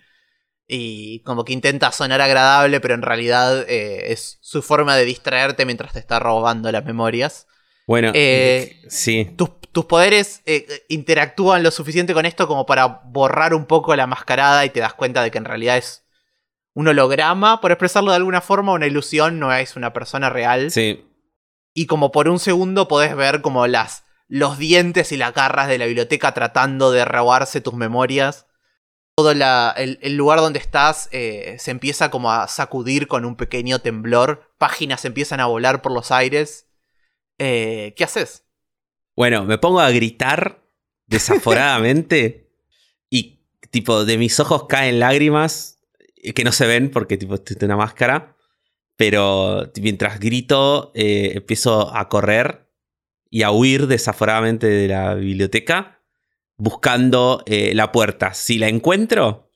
Y como que intenta sonar agradable, pero en realidad eh, es su forma de distraerte mientras te está robando las memorias. Bueno. Eh, sí. Tus, tus poderes eh, interactúan lo suficiente con esto como para borrar un poco la mascarada y te das cuenta de que en realidad es un holograma, por expresarlo de alguna forma, una ilusión, no es una persona real. Sí. Y como por un segundo podés ver como las, los dientes y las garras de la biblioteca tratando de robarse tus memorias. Todo la- el, el lugar donde estás eh, se empieza como a sacudir con un pequeño temblor. Páginas empiezan a volar por los aires. Eh, ¿Qué haces? Bueno, me pongo a gritar desaforadamente <laughs> y tipo de mis ojos caen lágrimas eh, que no se ven porque tipo estoy una máscara, pero mientras grito eh, empiezo a correr y a huir desaforadamente de la biblioteca buscando eh, la puerta. Si la encuentro,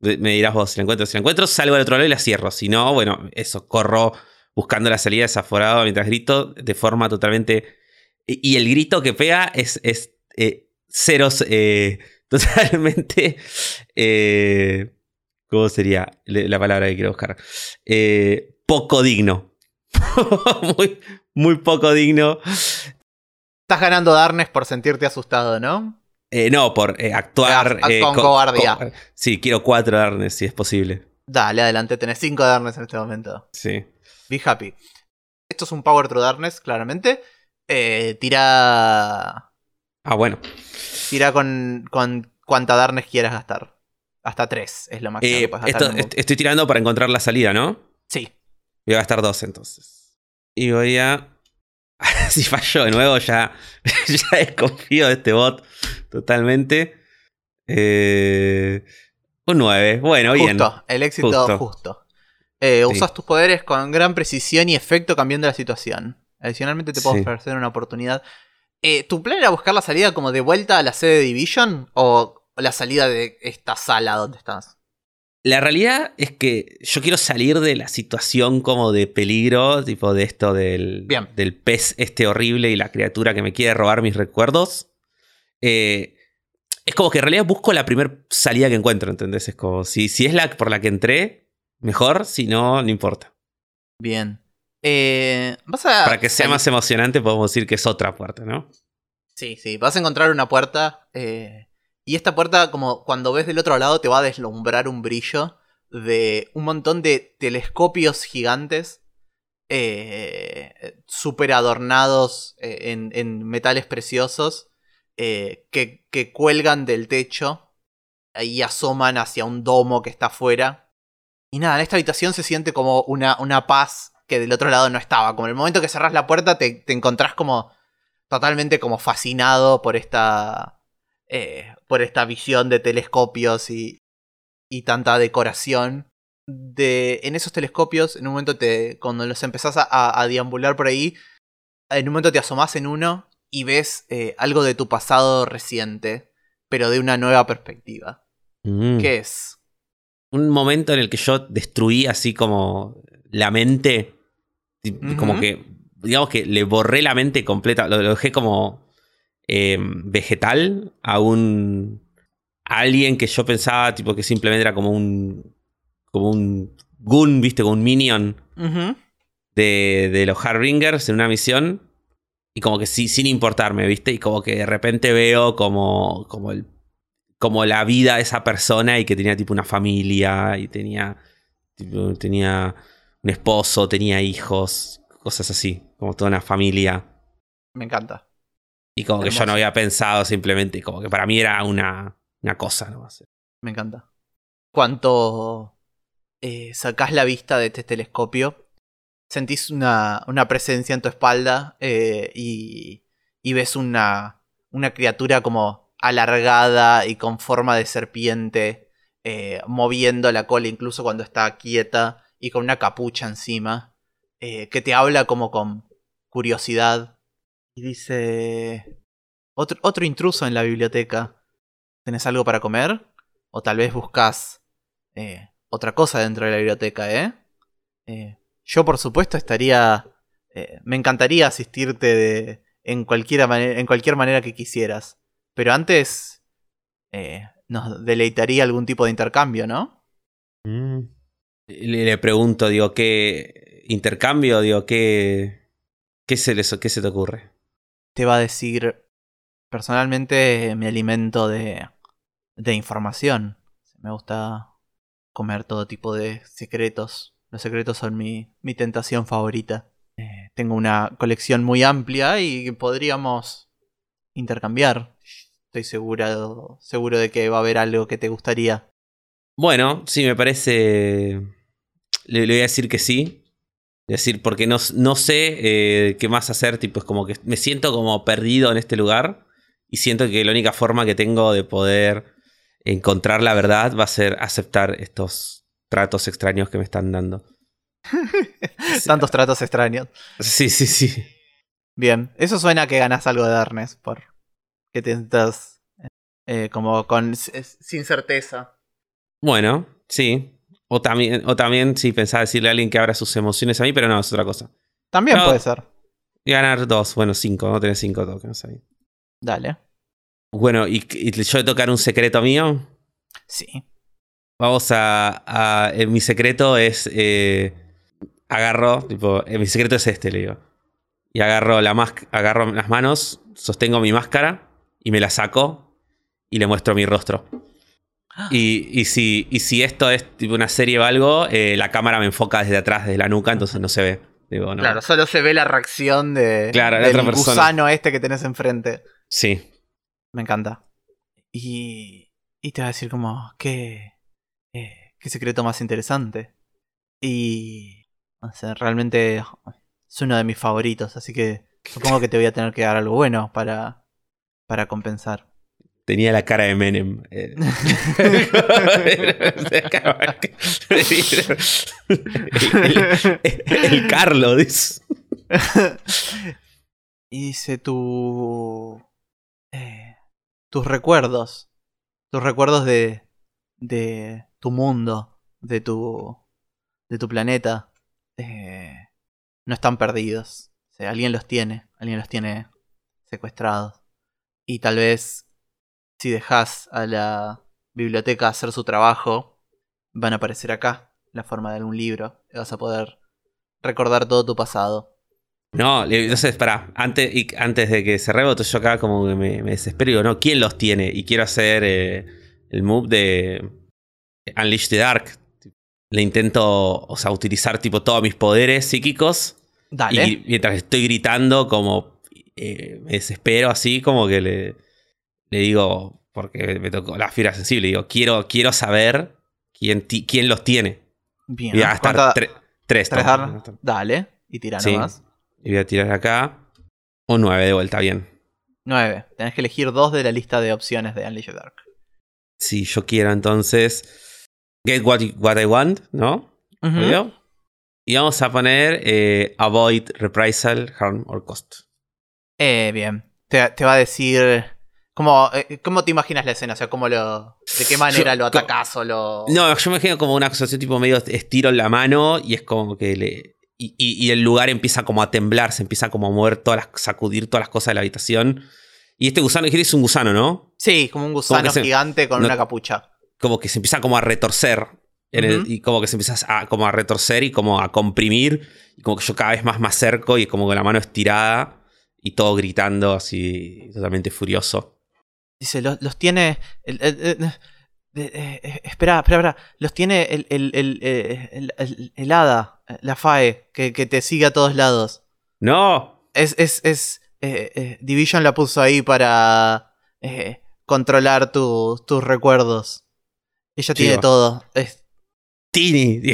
me dirás vos, si la encuentro, si la encuentro salgo al otro lado y la cierro. Si no, bueno, eso, corro buscando la salida desaforado mientras grito de forma totalmente y y el grito que pega es, es eh, ceros eh, <laughs> totalmente. eh, ¿Cómo sería la palabra que quiero buscar? Poco digno. <laughs> muy, muy poco digno. Estás ganando Darnes por sentirte asustado, ¿no? Eh, no, por eh, actuar. Eh, con co- cobardía. co- sí, quiero cuatro Darnes, si es posible. Dale, adelante, tenés 5 Darnes en este momento. Sí. Be happy. Esto es un Power True Darkness, claramente. Eh, tira. Ah, bueno. Tira con, con cuánta Darkness quieras gastar. Hasta 3 es lo máximo Eh, que puedes gastar. estoy tirando para encontrar la salida, ¿no? Sí. Voy a gastar dos entonces. Y voy a. <laughs> si fallo de nuevo, ya, <laughs> ya desconfío de este bot totalmente. Eh, un 9. Bueno, bien. Justo, el éxito Justo. justo. Eh, Sí. Usas tus poderes con gran precisión y efecto cambiando la situación. Adicionalmente te puedo Sí. ofrecer una oportunidad. Eh, ¿Tu plan era buscar la salida como de vuelta a la sede de Division? ¿O la salida de esta sala donde estás? La realidad es que yo quiero salir de la situación como de peligro, tipo de esto del, Bien. del pez este horrible y la criatura que me quiere robar mis recuerdos. Eh, es como que en realidad busco la primera salida que encuentro, ¿entendés? Es como, si, si es la por la que entré, mejor, si no, no importa. Bien. Eh, vas a Para que sea salir- más emocionante, podemos decir que es otra puerta, ¿no? Sí, sí. Vas a encontrar una puerta eh, Y esta puerta, como cuando ves del otro lado, te va a deslumbrar un brillo de un montón de telescopios gigantes, eh, súper adornados eh, en, metales preciosos, que, que, cuelgan del techo y asoman hacia un domo que está afuera. Y nada, en esta habitación se siente como una, una paz que del otro lado no estaba. Como en el momento que cerrás la puerta te, te encontrás como totalmente como fascinado por esta eh, por esta visión de telescopios y, y tanta decoración. De, en esos telescopios, en un momento te, cuando los empezás a, a deambular por ahí, en un momento te asomás en uno y ves eh, algo de tu pasado reciente, pero de una nueva perspectiva. Mm. ¿Qué es? Un momento en el que yo destruí así como la mente, como que, digamos que le borré la mente completa, lo dejé como Em, vegetal a un alguien que yo pensaba tipo que simplemente era como un como un gun, viste, como un minion de, de, los Hardringers en una misión y como que sí, sin importarme, viste, y como que de repente veo como como el como la vida de esa persona y que tenía tipo una familia y tenía tenía un esposo, tenía hijos, cosas así, como toda una familia. Me encanta. Y como que yo no había pensado simplemente, como que para mí era una, una cosa. ¿no? Me encanta. Cuanto eh, sacás la vista de este telescopio, sentís una, una presencia en tu espalda eh, y, y, ves una, una criatura como alargada y con forma de serpiente, eh, moviendo la cola incluso cuando está quieta y con una capucha encima, eh, que te habla como con curiosidad y dice... Otro, otro intruso en la biblioteca. ¿Tenés algo para comer? O tal vez buscas eh, otra cosa dentro de la biblioteca, ¿eh? yo, por supuesto, estaría... Me encantaría asistirte de, en, cualquier en cualquier manera que quisieras. Pero antes... nos deleitaría algún tipo de intercambio, ¿no? Mm. Le, le, pregunto, digo, ¿qué intercambio? Digo, ¿qué, qué, se, qué se te ocurre? te va a decir, personalmente me alimento de, de información. Me gusta comer todo tipo de secretos. Los secretos son mi, mi tentación favorita. Eh, tengo una colección muy amplia y podríamos intercambiar. Estoy seguro, seguro de que va a haber algo que te gustaría. Bueno, sí, me parece... Le, le voy a decir que sí. Es decir, porque no, no sé eh, qué más hacer, tipo, es como que me siento como perdido en este lugar y siento que la única forma que tengo de poder encontrar la verdad va a ser aceptar estos tratos extraños que me están dando. <laughs> Tantos tratos extraños. Sí, sí, sí. Bien, eso suena a que ganas algo de Darnes, por que te estás eh, como con sin certeza. Bueno, sí. O también, o también si pensaba decirle a alguien que abra sus emociones a mí, pero no, es otra cosa. También puede ser. Ganar dos, bueno, cinco, no tener cinco tokens ahí. Dale. Bueno, ¿y, yo de tocar un secreto mío? Sí. Vamos a. Eh, mi secreto es. Eh, agarro, tipo, eh, mi secreto es este, le digo. Y agarro, la agarro las manos, sostengo mi máscara y me la saco y le muestro mi rostro. Y, si, y si esto es tipo una serie o algo, eh, la cámara me enfoca desde atrás, desde la nuca, entonces no se ve. Claro, solo se ve la reacción de, claro, del gusano este que tenés enfrente. Sí. Me encanta. Y, y te va a decir como, ¿qué, eh, qué secreto más interesante? Y... No sé, realmente es uno de mis favoritos, así que <laughs> supongo que te voy a tener que dar algo bueno para, para compensar. Tenía la cara de Menem. Eh. <laughs> el, Carlos, dice. Y dice tu. Eh, tus recuerdos. Tus recuerdos de. de tu mundo. De tu. de tu planeta. Eh, no están perdidos. O sea, alguien los tiene. Alguien los tiene secuestrados. Y tal vez si dejas a la biblioteca hacer su trabajo, van a aparecer acá, la forma de algún libro. Y vas a poder recordar todo tu pasado. No, entonces, pará, antes, y- antes de que se rebote, yo acá como que me, me desespero y digo, no, ¿quién los tiene? Y quiero hacer eh, el move de Unleash the Dark. Le intento, o sea, utilizar tipo todos mis poderes psíquicos Dale. y mientras estoy gritando, como eh, me desespero así, como que le, le digo, porque me tocó la fibra sensible, digo, quiero, quiero saber quién, ti- quién los tiene. Bien. Voy a gastar ¿Cuánto- tre- tres. tres dar- Dale. Y tira Sí. nomás. Y voy a tirar acá un 9 de vuelta, bien. 9. Tenés que elegir dos de la lista de opciones de Unleashed Dark. Si yo quiero entonces Get What, what I Want, ¿no? ¿Obvio? Y vamos a poner eh, Avoid Reprisal, Harm or Cost. Eh, bien. Te, te va a decir. ¿Cómo, eh, ¿Cómo te imaginas la escena? O sea, ¿cómo lo, ¿de qué manera Yo- lo atacás o lo.? No, yo me imagino como una asociación tipo medio estiro en la mano y es como que le. Y, y- y el lugar empieza como a temblar, se empieza como a mover todas las. sacudir todas las cosas de la habitación. Y este gusano, es un gusano, ¿no? Sí, como un gusano que se- gigante con no- una capucha. Como que se empieza como a retorcer. en el- Ujú. y como que se empieza a, como a retorcer y como a comprimir. Y como que yo cada vez más me acerco y como con la mano estirada. Y todo gritando así, totalmente furioso. Dice, los, los tiene. el- el- el- eh, eh, espera, espera, espera. Los tiene el, el, el, eh, el- el- el hada, la FAE, que, que te sigue a todos lados. ¡No! Es, es, es. eh, eh, Division la puso ahí para eh, controlar tu- tus recuerdos. Ella tiene todo. Es- ¡Tini! <laughs> <laughs>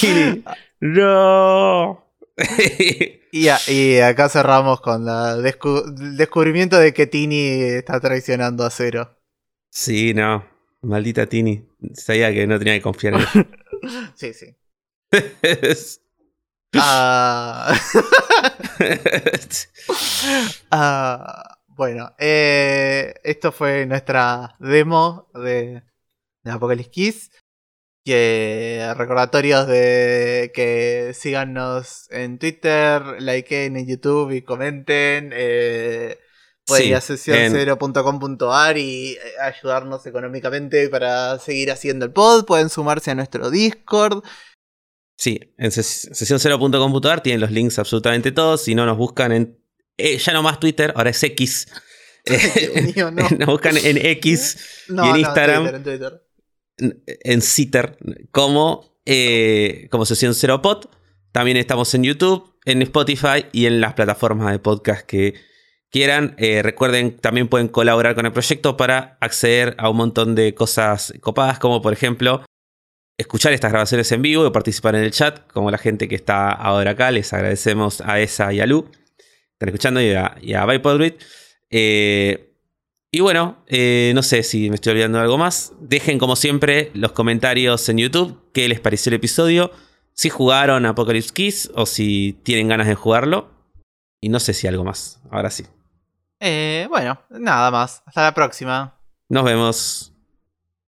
¡Tini! <laughs> ¡No! <laughs> y, a- y acá cerramos con la descu- el descubrimiento de que Tini está traicionando a Cero. Sí, no. Maldita Tini. Sabía que no tenía que confiar en ella. <laughs> Sí, sí. <laughs> Ah, ah, bueno, eh, esto fue nuestra demo de, de Apocalypse Kiss. Que recordatorios de que síganos en Twitter, likeen en YouTube y comenten. Eh, pueden ir a Sí, en- sesión0.com.ar y eh, ayudarnos económicamente para seguir haciendo el pod. Pueden sumarse a nuestro Discord. Sí, en ses- sesión0.com.ar tienen los links absolutamente todos. Si no nos buscan en. eh, ya no más Twitter, ahora es X. <laughs> Dios mío, no. <laughs> nos buscan en X No, y en no, Instagram, Twitter, en Twitter. En Sitter, como, eh, como Sesión Cero Pod. También estamos en YouTube, en Spotify y en las plataformas de podcast que quieran. Eh, recuerden, también pueden colaborar con el proyecto para acceder a un montón de cosas copadas, como por ejemplo escuchar estas grabaciones en vivo y participar en el chat, como la gente que está ahora acá. Les agradecemos a esa y a Lu. Están escuchando y a, y a y bueno, eh, no sé si me estoy olvidando de algo más. Dejen como siempre los comentarios en YouTube. ¿Qué les pareció el episodio? Si jugaron Apocalypse Kiss o si tienen ganas de jugarlo. Y no sé si algo más. Ahora sí. Eh, bueno, nada más. Hasta la próxima. Nos vemos.